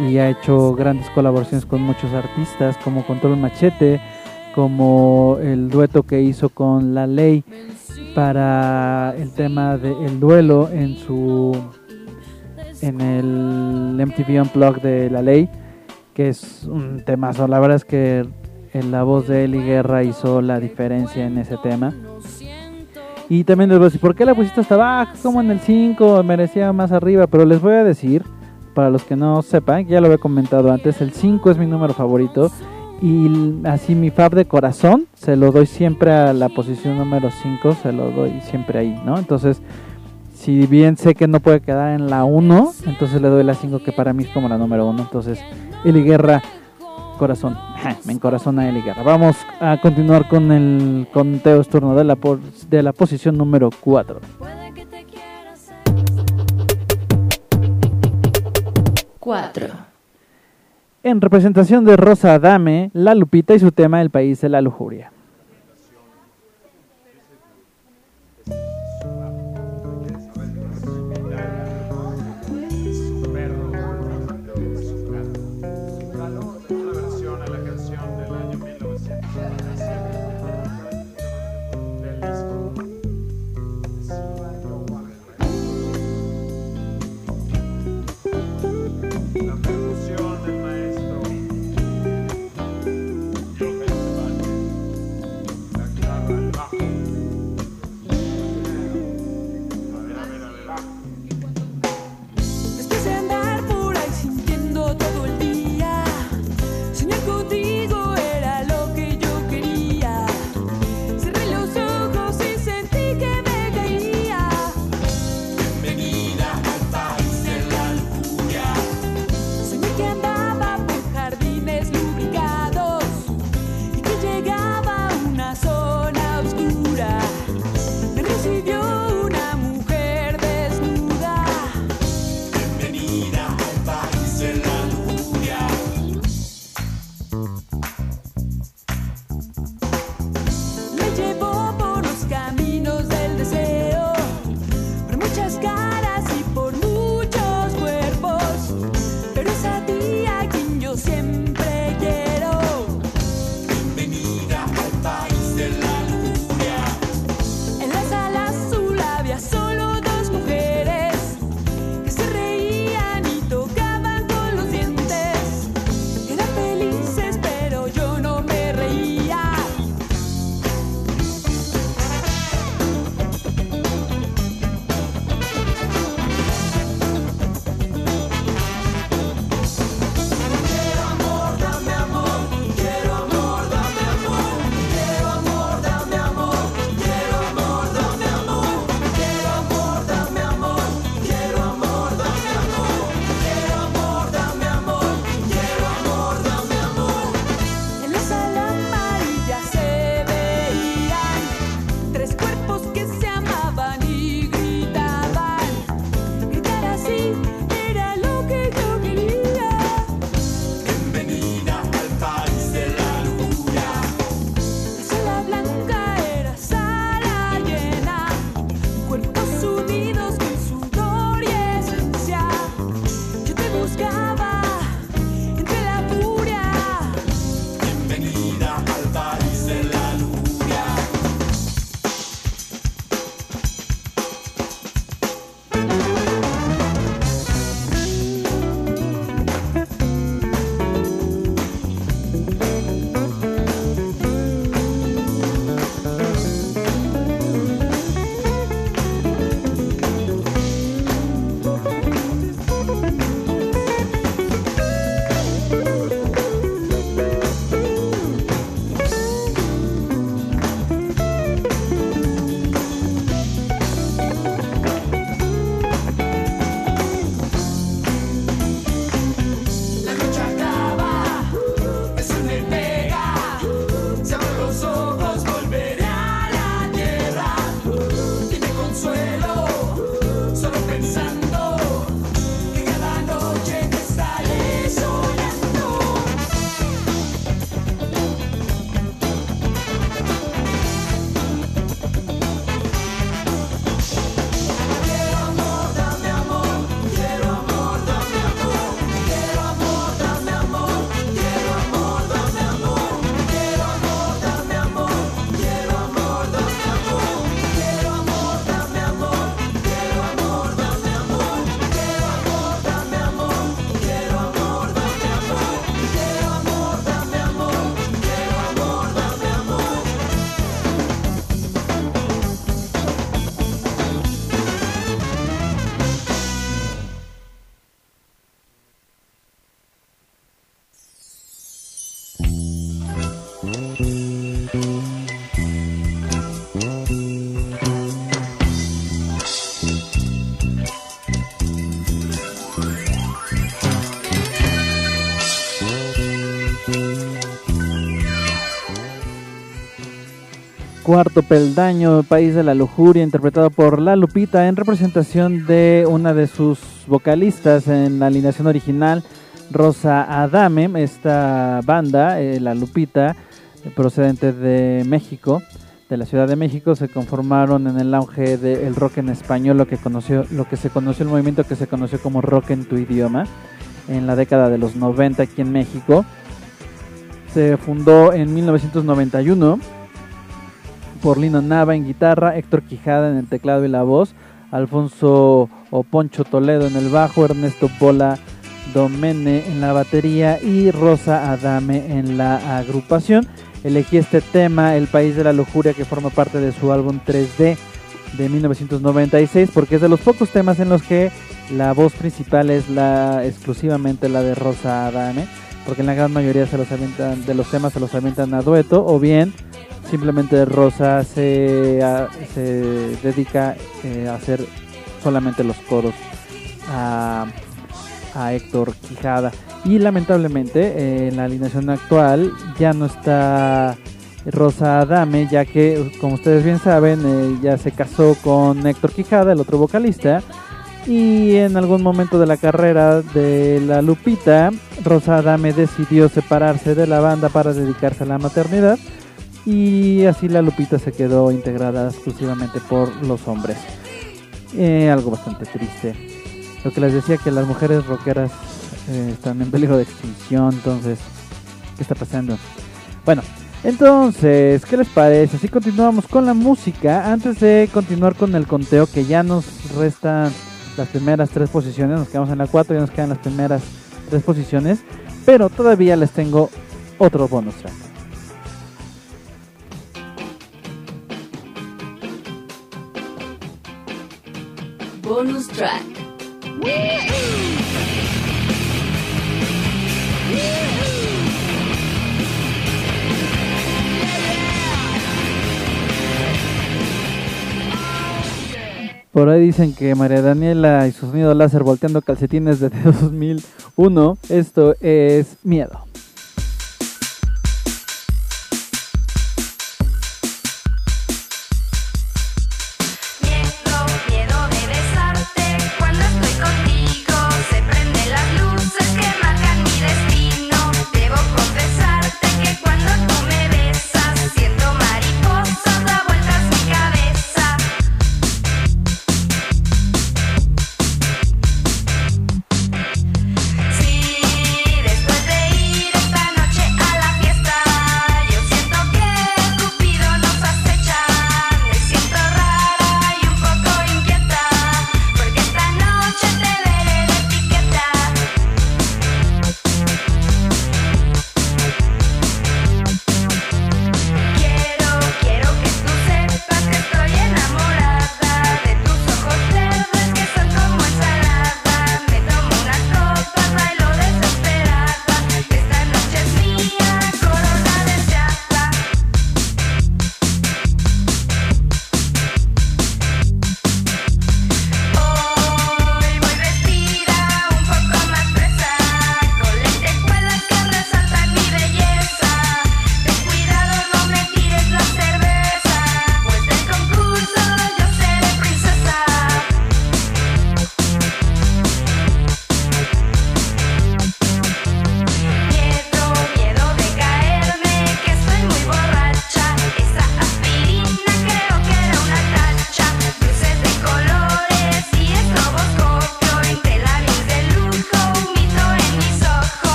y ha hecho grandes colaboraciones con muchos artistas como Control Machete, como el dueto que hizo con La Ley para el tema del duelo en su en el MTV Unplugged de La Ley, que es un temazo. La verdad es que en la voz de Eli Guerra hizo la diferencia en ese tema. Y también les voy a decir, ¿por qué la pusiste hasta abajo? Como en el 5, merecía más arriba. Pero les voy a decir, para los que no sepan, ya lo había comentado antes, el 5 es mi número favorito. Y así mi fab de corazón se lo doy siempre a la posición número 5, se lo doy siempre ahí, ¿no? Entonces, si bien sé que no puede quedar en la 1, entonces le doy la 5 que para mí es como la número 1. Entonces, Eli Guerra, corazón, (laughs) me encorazona Eli Guerra. Vamos a continuar con el conteo es turno de la, de la posición número 4. Cuatro. En representación de Rosa Adame, La Lupita y su tema El País de la Lujuria. Cuarto peldaño, País de la Lujuria, interpretado por La Lupita en representación de una de sus vocalistas en la alineación original, Rosa Adame. Esta banda, eh, La Lupita, procedente de México, de la Ciudad de México, se conformaron en el auge del rock en español, lo que, conoció, lo que se conoció, el movimiento que se conoció como rock en tu idioma, en la década de los 90 aquí en México. Se fundó en 1991 por Lino Nava en guitarra, Héctor Quijada en el teclado y la voz, Alfonso o Poncho Toledo en el bajo, Ernesto Pola Domene en la batería y Rosa Adame en la agrupación. Elegí este tema, El País de la Lujuria, que forma parte de su álbum 3D de 1996, porque es de los pocos temas en los que la voz principal es la exclusivamente la de Rosa Adame, porque en la gran mayoría se los de los temas se los avientan a dueto, o bien simplemente Rosa se, se dedica eh, a hacer solamente los coros a, a Héctor Quijada. Y lamentablemente eh, en la alineación actual ya no está Rosa Adame, ya que como ustedes bien saben eh, ya se casó con Héctor Quijada, el otro vocalista. Y en algún momento de la carrera de la Lupita, Rosa Adame decidió separarse de la banda para dedicarse a la maternidad y así la Lupita se quedó integrada exclusivamente por los hombres. Eh, algo bastante triste. Lo que les decía que las mujeres rockeras eh, están en peligro de extinción, entonces, ¿qué está pasando? Bueno, entonces, ¿qué les parece? Si continuamos con la música, antes de continuar con el conteo, que ya nos restan las primeras tres posiciones, nos quedamos en la 4 y nos quedan las primeras tres posiciones, pero todavía les tengo otro bonus track. Por ahí dicen que María Daniela y su sonido láser volteando calcetines desde (laughs) 2001. Esto es. Miedo,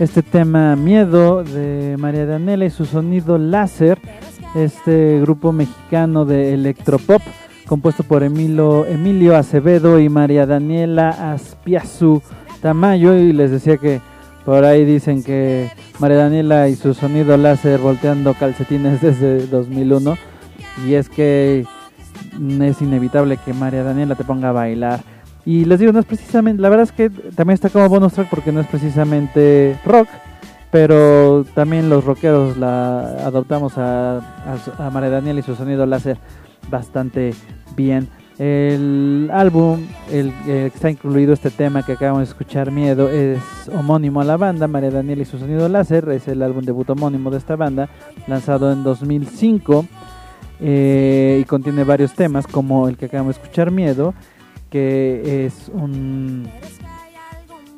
este tema Miedo de María Daniela y su sonido láser, este grupo mexicano de electropop compuesto por Emilio, Emilio Acevedo y María Daniela Aspiazu Tamayo y les decía que por ahí dicen que María Daniela y su sonido láser volteando calcetines desde 2001 y es que es inevitable que María Daniela te ponga a bailar. Y les digo, no es precisamente, la verdad es que también está como bonus track porque no es precisamente rock, pero también los rockeros la adoptamos a, a, María Daniela y su sonido láser bastante bien. El álbum, el, que está incluido este tema que acabamos de escuchar, Miedo, es homónimo a la banda, María Daniela y su sonido láser, es el álbum debut homónimo de esta banda, lanzado en 2005 eh, y contiene varios temas como el que acabamos de escuchar, Miedo, que es un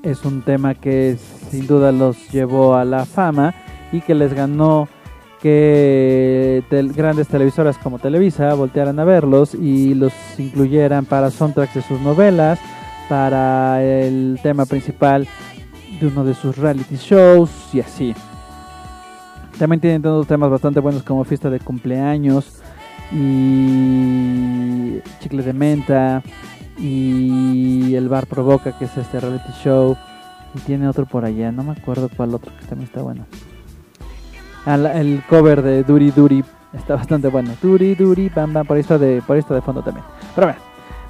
es un tema que sin duda los llevó a la fama y que les ganó que grandes televisoras como Televisa voltearan a verlos y los incluyeran para soundtracks de sus novelas, para el tema principal de uno de sus reality shows y así. También tienen otros temas bastante buenos como Fiesta de Cumpleaños y Chicle de Menta y El Bar Provoca, que es este reality show. Y tiene otro por allá, no me acuerdo cuál otro, que también está bueno. Ah, el cover de Duri Duri está bastante bueno. Duri Duri, bam bam, por está de, por está de fondo también. Pero bueno,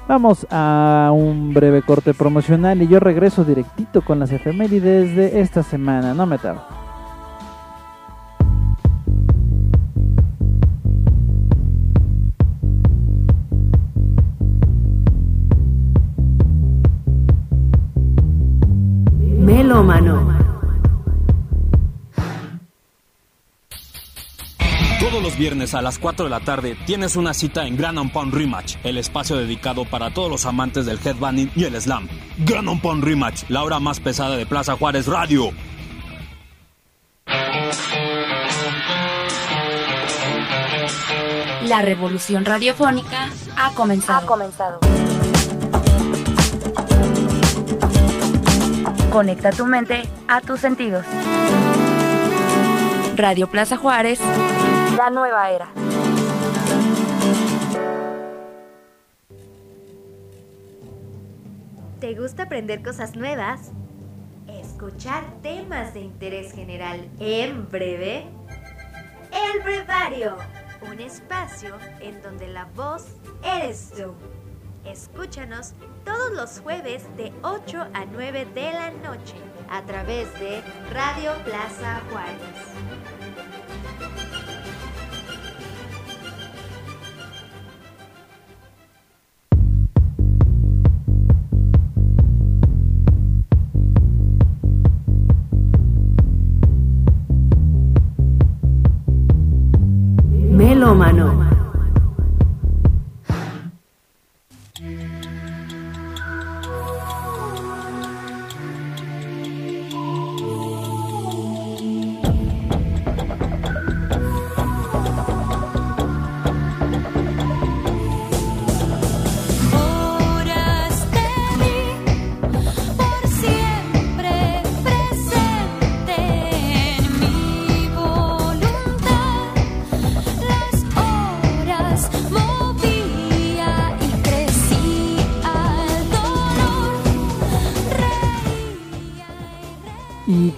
vamos a un breve corte promocional y yo regreso directito con las efemérides de esta semana, no me tardo. Viernes a las 4 de la tarde tienes una cita en Grand Pound Rematch, el espacio dedicado para todos los amantes del headbanging y el slam. Grand Pound Rematch, la hora más pesada de Plaza Juárez Radio. La revolución radiofónica ha comenzado. Conecta tu mente a tus sentidos. Radio Plaza Juárez, la nueva era. ¿Te gusta aprender cosas nuevas? ¿Escuchar temas de interés general en breve? El Brevario, un espacio en donde la voz eres tú. Escúchanos todos los jueves de 8 a 9 de la noche a través de Radio Plaza Juárez.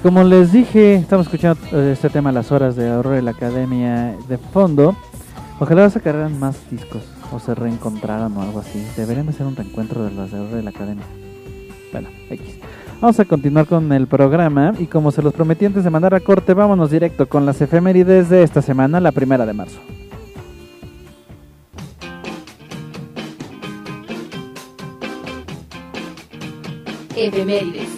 Como les dije, estamos escuchando eh, este tema Las horas de Aurora de la Academia de fondo. Ojalá sacaran más discos o se reencontraran o algo así. Deberían de hacer un reencuentro de las de Aurora de la Academia. Bueno, X. Vamos a continuar con el programa y como se los prometí antes de mandar a corte, vámonos directo con las efemérides de esta semana, la primera de marzo. Efemérides.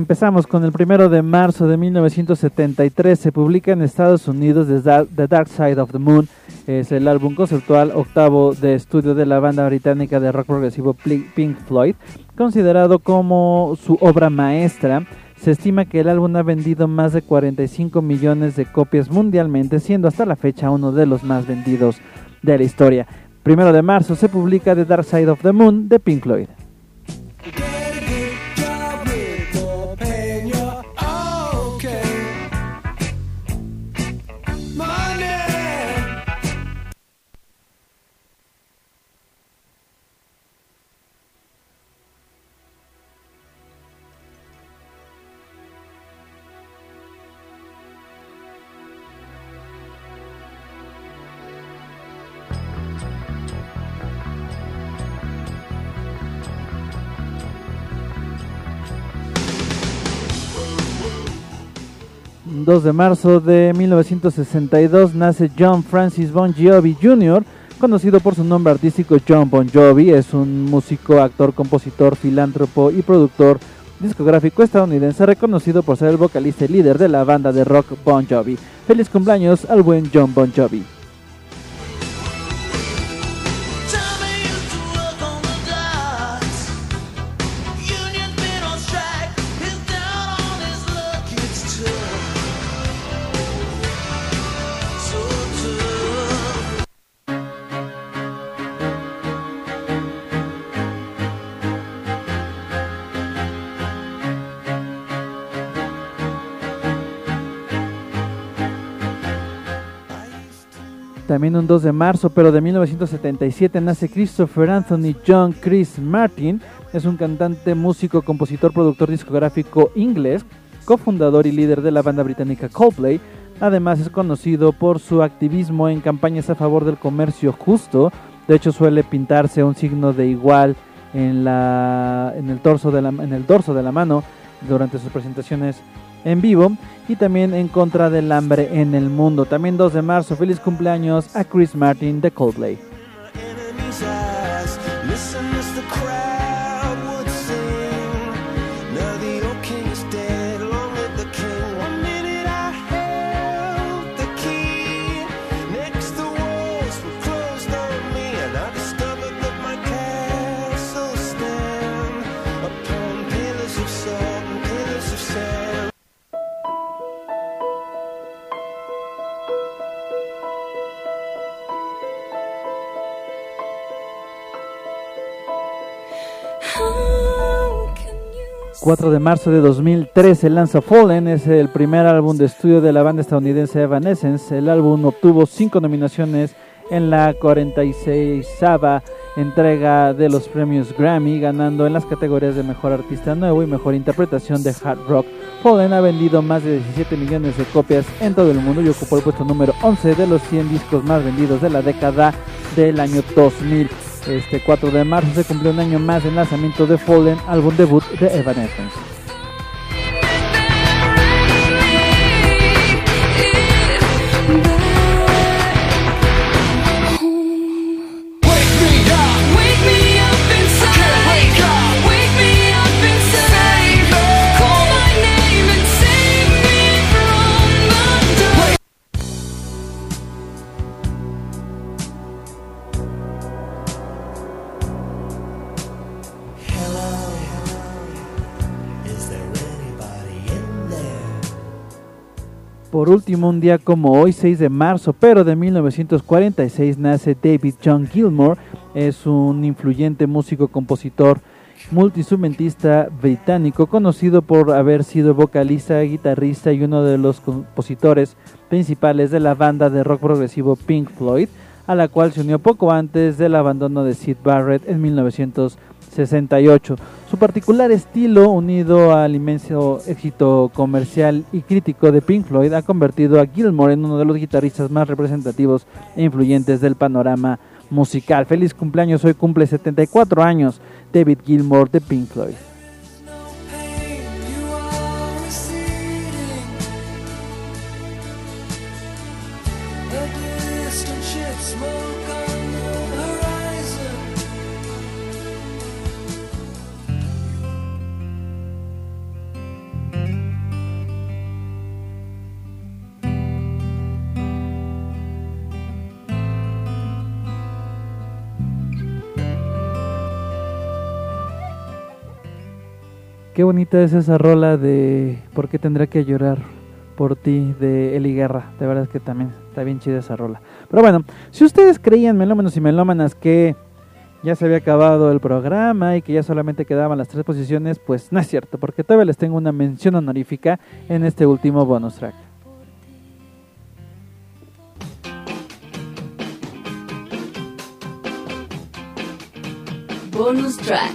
Empezamos con el primero de marzo de 1973. Se publica en Estados Unidos The Dark, Side of the Moon. Es el álbum conceptual octavo de estudio de la banda británica de rock progresivo Pink Floyd, considerado como su obra maestra. Se estima que el álbum ha vendido más de 45 millones de copias mundialmente, siendo hasta la fecha uno de los más vendidos de la historia. Primero de marzo se publica The Dark Side of the Moon de Pink Floyd. 2 de marzo de 1962 nace John Francis Bon Jovi Jr., conocido por su nombre artístico John Bon Jovi. Es un músico, actor, compositor, filántropo y productor discográfico estadounidense reconocido por ser el vocalista y líder de la banda de rock Bon Jovi. Feliz cumpleaños al buen John Bon Jovi. También un 2 de marzo, pero de 1977, nace Christopher Anthony John Chris Martin. Es un cantante, músico, compositor, productor discográfico inglés, cofundador y líder de la banda británica Coldplay. Además es conocido por su activismo en campañas a favor del comercio justo. De hecho suele pintarse un signo de igual en, la, en, el, torso de la, en el dorso de la mano durante sus presentaciones en vivo y también en contra del hambre en el mundo. También 2 de marzo, feliz cumpleaños a Chris Martin de Coldplay. 4 de marzo de 2013 lanza Fallen, es el primer álbum de estudio de la banda estadounidense Evanescence. El álbum obtuvo 5 nominaciones en la 46 entrega de los premios Grammy, ganando en las categorías de Mejor Artista Nuevo y Mejor Interpretación de Hard Rock. Fallen ha vendido más de 17 millones de copias en todo el mundo y ocupó el puesto número 11 de los 100 discos más vendidos de la década del año 2000. Este 4 de marzo se cumplió un año más del lanzamiento de Fallen, álbum debut de Evanescence. Por último, un día como hoy, 6 de marzo, pero de 1946, nace David John Gilmour. Es un influyente músico, compositor, multiinstrumentista británico, conocido por haber sido vocalista, guitarrista y uno de los compositores principales de la banda de rock progresivo Pink Floyd, a la cual se unió poco antes del abandono de Sid Barrett en 1960. 68. Su particular estilo, unido al inmenso éxito comercial y crítico de Pink Floyd, ha convertido a Gilmour en uno de los guitarristas más representativos e influyentes del panorama musical. Feliz cumpleaños, hoy cumple 74 años David Gilmour de Pink Floyd. Qué bonita es esa rola de ¿Por qué tendrá que llorar por ti? de Eli Guerra. De verdad es que también está bien chida esa rola. Pero bueno, si ustedes creían, melómanos y melómanas, que ya se había acabado el programa y que ya solamente quedaban las tres posiciones, pues no es cierto, porque todavía les tengo una mención honorífica en este último bonus track. Bonus track.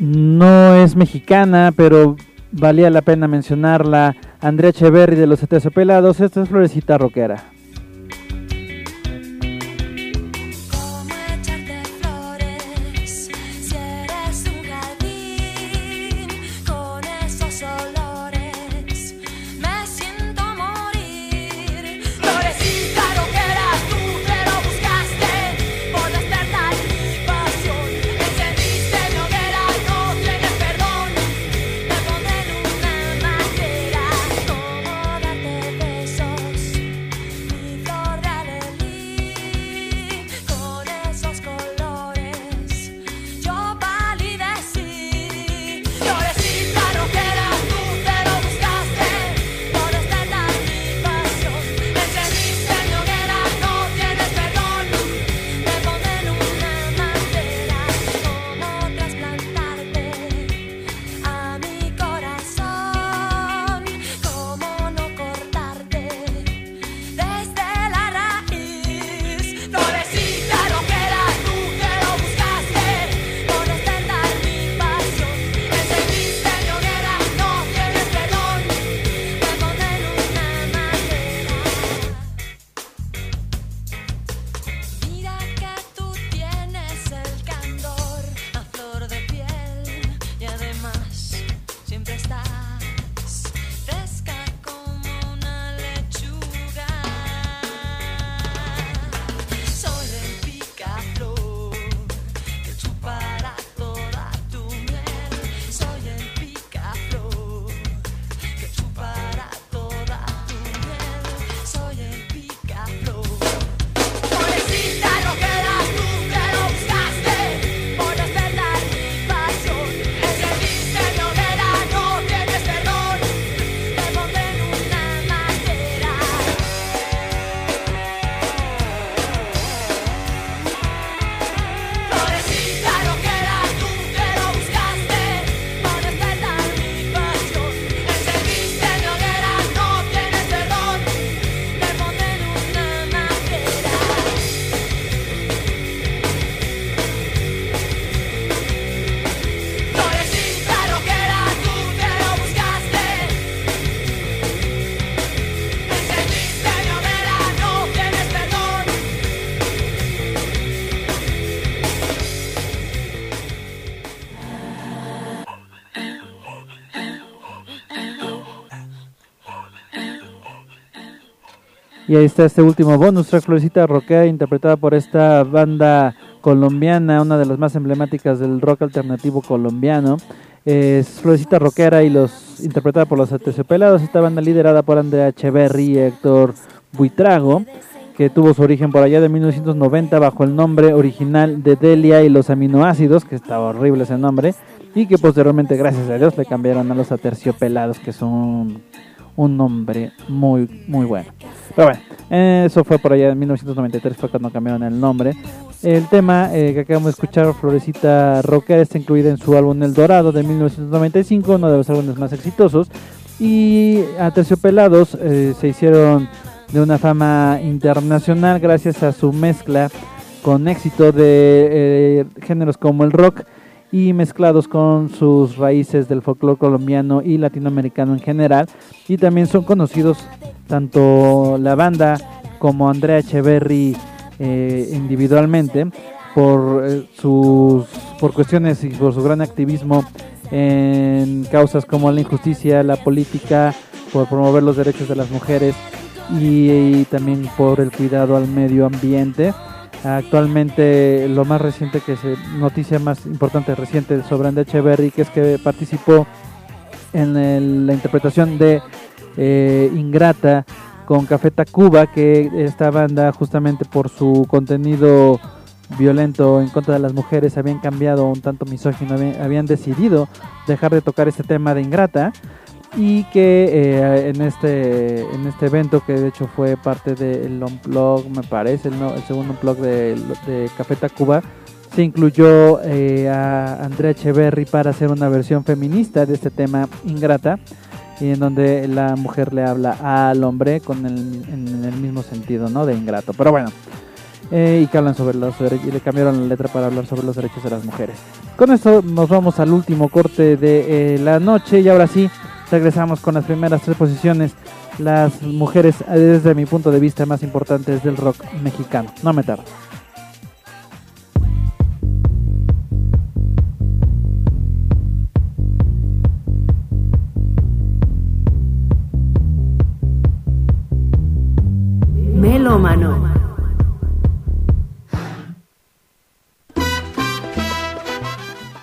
No es mexicana, pero valía la pena mencionarla. Andrea Echeverry de los Pelados, esta es Florecita Roquera. Y ahí está este último bonus track, Florecita Roquera, interpretada por esta banda colombiana, una de las más emblemáticas del rock alternativo colombiano. Es Florecita Roquera y los interpretada por los Aterciopelados, esta banda liderada por Andrea Echeverry y Héctor Buitrago, que tuvo su origen por allá de 1990 bajo el nombre original de Delia y los aminoácidos, que estaba horrible ese nombre, y que posteriormente, gracias a Dios, le cambiaron a los Aterciopelados, que son un nombre muy, muy bueno. Pero bueno, eso fue por allá en 1993, fue cuando cambiaron el nombre. El tema eh, que acabamos de escuchar, Florecita Rockera, está incluida en su álbum El Dorado de 1995, uno de los álbumes más exitosos. Y a Terciopelados eh, se hicieron de una fama internacional gracias a su mezcla con éxito de eh, géneros como el rock y mezclados con sus raíces del folclore colombiano y latinoamericano en general. Y también son conocidos tanto la banda como Andrea Echeverry eh, individualmente por eh, sus por cuestiones y por su gran activismo en causas como la injusticia, la política, por promover los derechos de las mujeres y, y también por el cuidado al medio ambiente. Actualmente lo más reciente que se noticia más importante reciente sobre Andrea Echeverry que es que participó en la interpretación de eh, Ingrata con Café Tacuba, que esta banda justamente por su contenido violento en contra de las mujeres habían cambiado un tanto misógino, habían, habían decidido dejar de tocar este tema de Ingrata y que eh, en este en este evento que de hecho fue parte del Unplug me parece el, no- el segundo Unplug de, de Café Tacuba se incluyó eh, a Andrea Echeverry para hacer una versión feminista de este tema Ingrata y en donde la mujer le habla al hombre con el, en el mismo sentido no de ingrato. Pero bueno eh, y que hablan sobre los derechos y le cambiaron la letra para hablar sobre los derechos de las mujeres. Con esto nos vamos al último corte de eh, la noche y ahora sí regresamos con las primeras tres posiciones. Las mujeres desde mi punto de vista más importantes del rock mexicano. No me tardo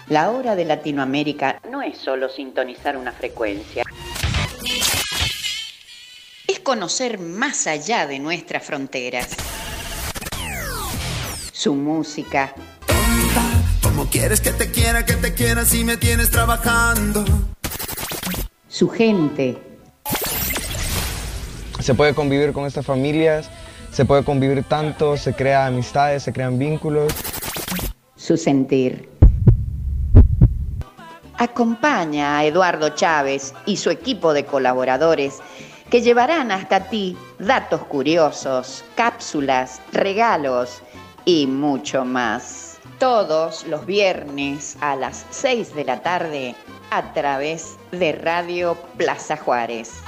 La hora de Latinoamérica no es solo sintonizar una frecuencia. Es conocer más allá de nuestras fronteras. Su música, ¿Cómo quieres que te quiera, que te quiera si me tienes trabajando? su gente, Se puede convivir con estas familias, se puede convivir tanto, se crean amistades, se crean vínculos. su sentir. Acompaña a Eduardo Chávez y su equipo de colaboradores que llevarán hasta ti datos curiosos, cápsulas, regalos y mucho más. Todos los viernes a las 6 de la tarde a través de Radio Plaza Juárez.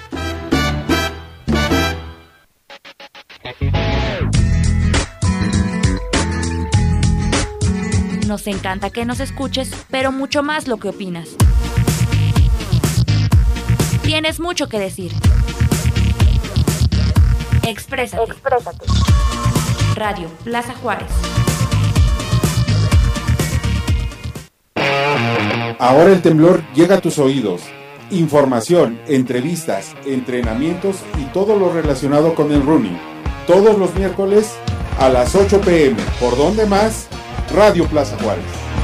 Nos encanta que nos escuches, pero mucho más lo que opinas. Tienes mucho que decir. Exprésate. Radio Plaza Juárez. Ahora el temblor llega a tus oídos. Información, entrevistas, entrenamientos y todo lo relacionado con el running. Todos los miércoles a las 8 pm. ¿Por dónde más? Radio Plaza Juárez.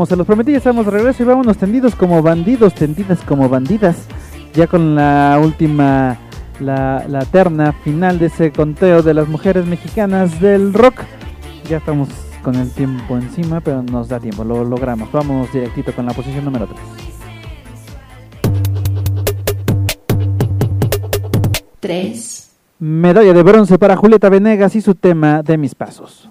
Como se los prometí, ya estamos de regreso y vámonos tendidos como bandidos, tendidas como bandidas. Ya con la última, la, la terna final de ese conteo de las mujeres mexicanas del rock. Ya estamos con el tiempo encima, pero nos da tiempo, lo logramos. Vamos directito con la posición número 3. Tres. Medalla de bronce para Julieta Venegas y su tema de mis pasos.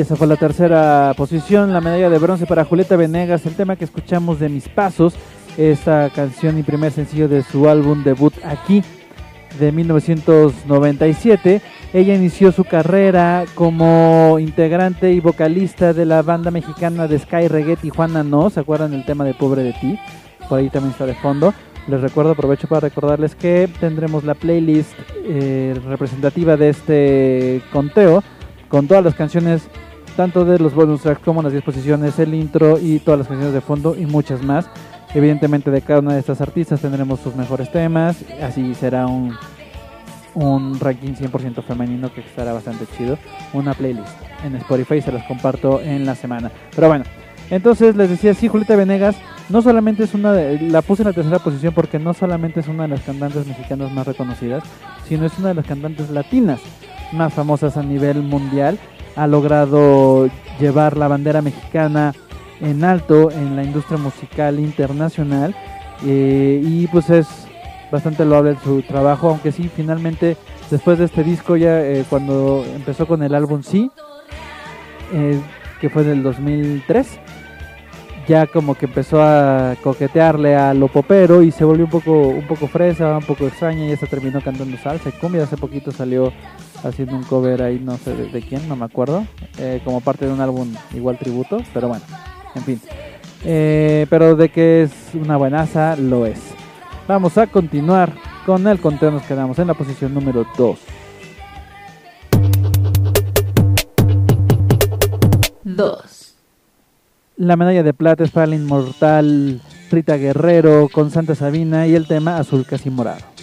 Esa fue la tercera posición, la medalla de bronce para Julieta Venegas, el tema que escuchamos de Mis Pasos, esta canción y primer sencillo de su álbum debut aquí de 1997. Ella inició su carrera como integrante y vocalista de la banda mexicana de Sky Reggae Tijuana No, ¿se acuerdan del tema de Pobre de ti? Por ahí también está de fondo. Les recuerdo, aprovecho para recordarles que tendremos la playlist eh, representativa de este conteo con todas las canciones, tanto de los bonus tracks como las disposiciones, el intro y todas las canciones de fondo y muchas más. Evidentemente de cada una de estas artistas tendremos sus mejores temas, así será un, un ranking 100% femenino que estará bastante chido, una playlist en Spotify, se las comparto en la semana. Pero bueno, entonces les decía, sí, Julieta Venegas no solamente es una de, la puse en la tercera posición porque no solamente es una de las cantantes mexicanas más reconocidas, sino es una de las cantantes latinas más famosas a nivel mundial. Ha logrado llevar la bandera mexicana en alto en la industria musical internacional eh, y pues es bastante loable su trabajo, aunque sí, finalmente después de este disco ya eh, cuando empezó con el álbum Sí, eh, que fue del 2003, ya como que empezó a coquetearle a lo popero y se volvió un poco un poco fresa, un poco extraña y se terminó cantando salsa y cumbia. Hace poquito salió haciendo un cover ahí, no sé de, de quién, no me acuerdo, eh, como parte de un álbum igual tributo, pero bueno, en fin. Eh, pero de que es una buenaza, lo es. Vamos a continuar con el conteo, nos quedamos en la posición número 2. 2. La medalla de plata es para la inmortal Rita Guerrero con Santa Sabina y el tema azul casi morado.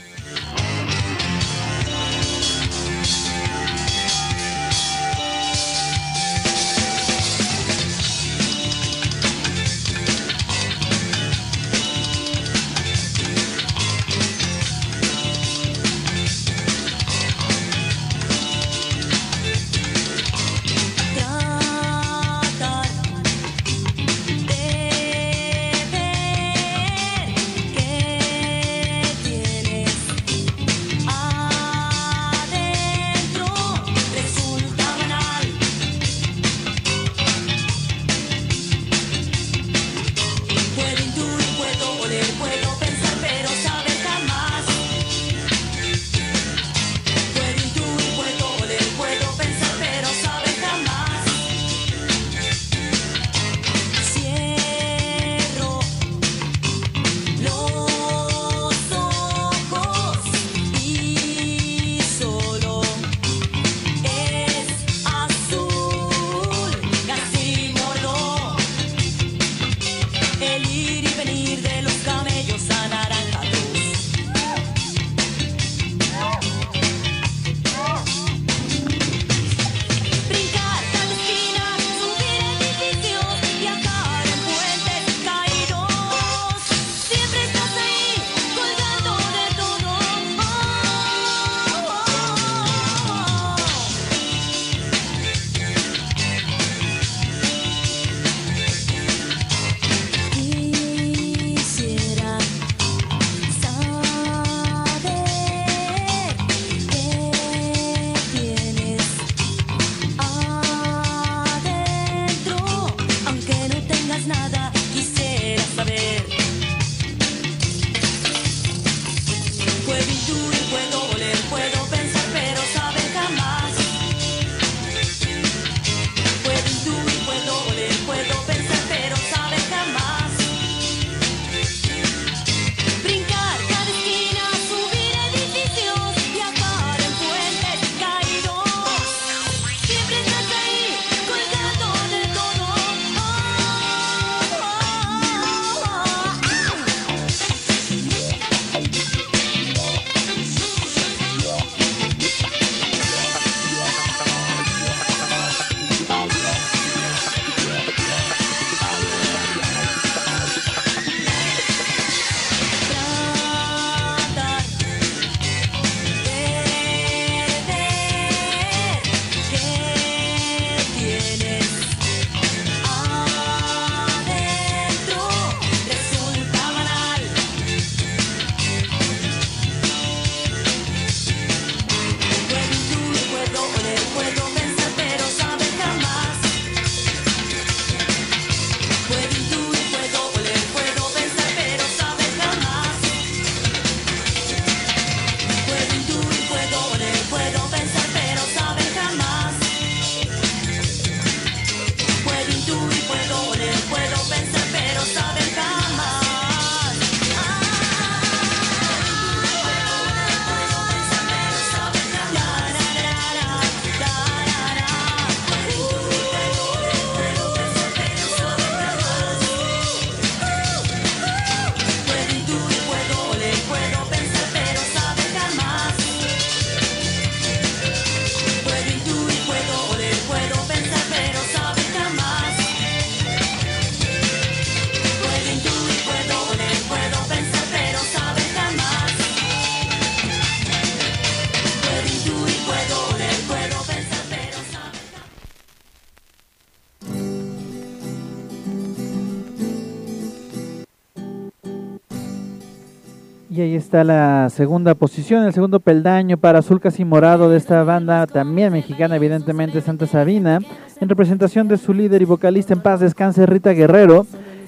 Está la segunda posición, el segundo peldaño para Azul Casi Morado de esta banda, también mexicana, evidentemente, Santa Sabina, en representación de su líder y vocalista en paz descanse, Rita Guerrero.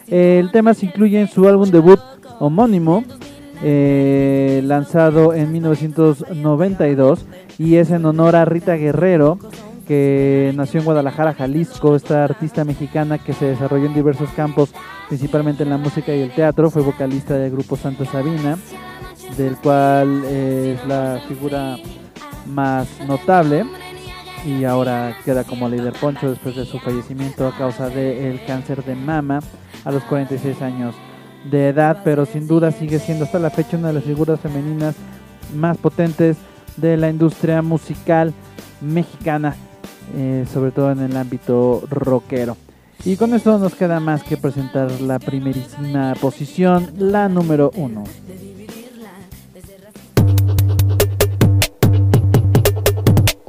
Eh, el tema se incluye en su álbum debut homónimo, eh, lanzado en 1992, y es en honor a Rita Guerrero, que nació en Guadalajara, Jalisco, esta artista mexicana que se desarrolló en diversos campos, principalmente en la música y el teatro, fue vocalista del grupo Santa Sabina, del cual es la figura más notable. y ahora queda como líder Poncho después de su fallecimiento a causa del cáncer de mama a los 46 años de edad, pero sin duda sigue siendo hasta la fecha una de las figuras femeninas más potentes de la industria musical mexicana, eh, sobre todo en el ámbito rockero. Y con esto nos queda más que presentar la primerísima posición, la número uno.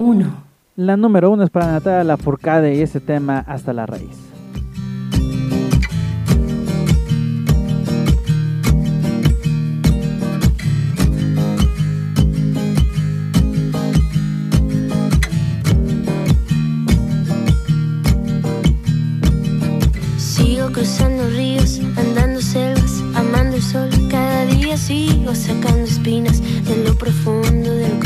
Uno. La número uno es para Natalia Lafourcade y ese tema hasta la raíz. Sigo cruzando ríos, andando selvas, amando el sol. Cada día sigo sacando espinas de lo profundo del corazón.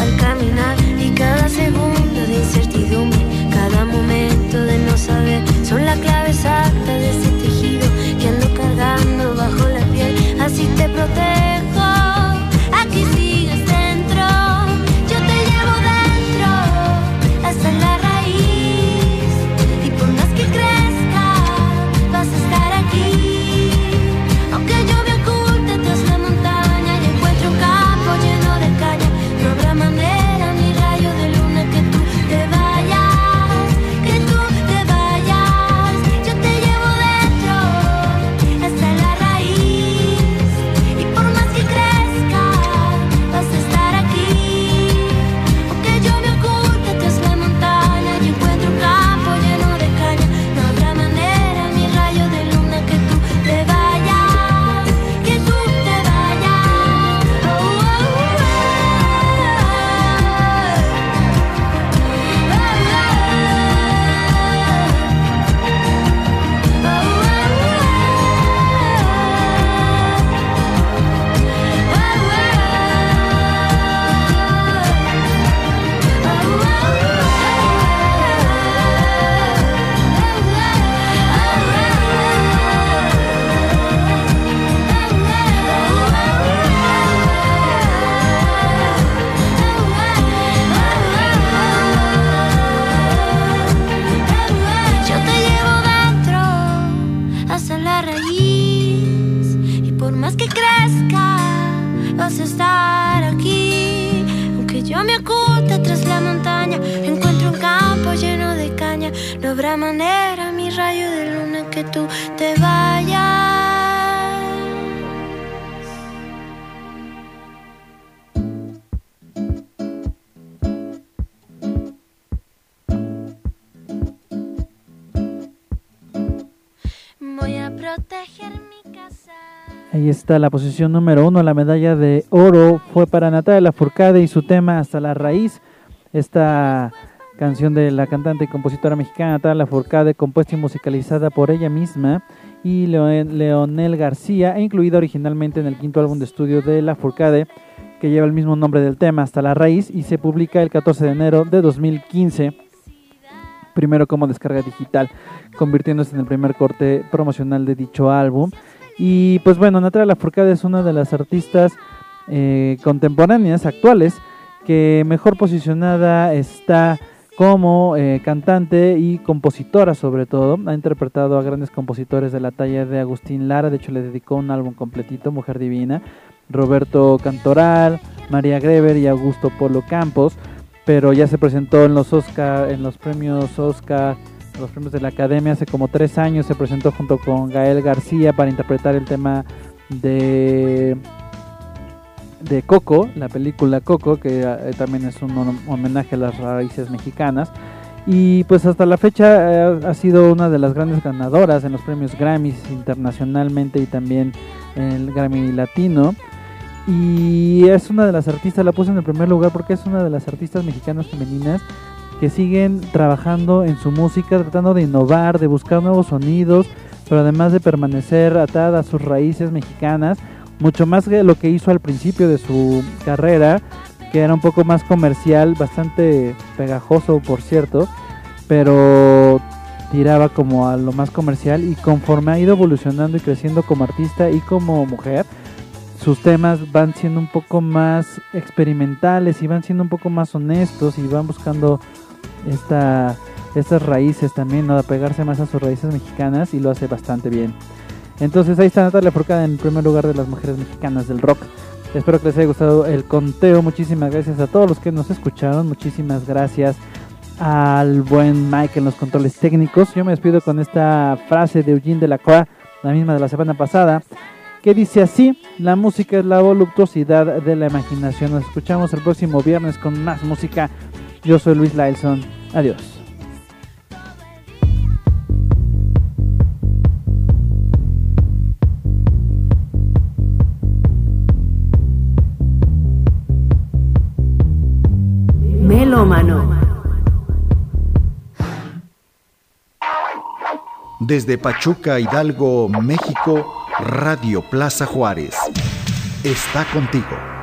al caminar y cada segundo de incertidumbre, cada momento de no saber, son la clave exacta de Ahí está la posición número uno, la medalla de oro fue para Natalia Lafourcade y su tema Hasta la Raíz. Esta canción de la cantante y compositora mexicana Natalia Lafourcade, compuesta y musicalizada por ella misma y Leon- Leonel García, e incluida originalmente en el quinto álbum de estudio de Lafourcade, que lleva el mismo nombre del tema, Hasta la Raíz, y se publica el 14 de enero de 2015 primero como descarga digital, convirtiéndose en el primer corte promocional de dicho álbum. Y pues bueno, Natalia Lafourcade es una de las artistas eh, contemporáneas, actuales, que mejor posicionada está como eh, cantante y compositora sobre todo. Ha interpretado a grandes compositores de la talla de Agustín Lara, de hecho le dedicó un álbum completito, Mujer Divina, Roberto Cantoral, María Greber y Augusto Polo Campos, pero ya se presentó en los Oscar, en los premios Oscar, los premios de la Academia hace como tres años, se presentó junto con Gael García para interpretar el tema de de Coco, la película Coco, que eh, también es un hom- homenaje a las raíces mexicanas. Y pues hasta la fecha eh, ha sido una de las grandes ganadoras en los premios Grammys internacionalmente y también el Grammy Latino. Y es una de las artistas, la puse en el primer lugar porque es una de las artistas mexicanas femeninas que siguen trabajando en su música, tratando de innovar, de buscar nuevos sonidos, pero además de permanecer atada a sus raíces mexicanas, mucho más que lo que hizo al principio de su carrera, que era un poco más comercial, bastante pegajoso por cierto, pero tiraba como a lo más comercial y conforme ha ido evolucionando y creciendo como artista y como mujer, sus temas van siendo un poco más experimentales y van siendo un poco más honestos y van buscando esta, estas raíces también, ¿no? apegarse más a sus raíces mexicanas y lo hace bastante bien. Entonces ahí está Natalia Forcada en primer lugar de las mujeres mexicanas del rock. Espero que les haya gustado el conteo. Muchísimas gracias a todos los que nos escucharon. Muchísimas gracias al buen Mike en los controles técnicos. Yo me despido con esta frase de Eugene Delacroix, la misma de la semana pasada, que dice así, la música es la voluptuosidad de la imaginación. Nos escuchamos el próximo viernes con más música. Yo soy Luis Lailson. Adiós. Melómano. Desde Pachuca, Hidalgo, México, Radio Plaza Juárez. Está contigo.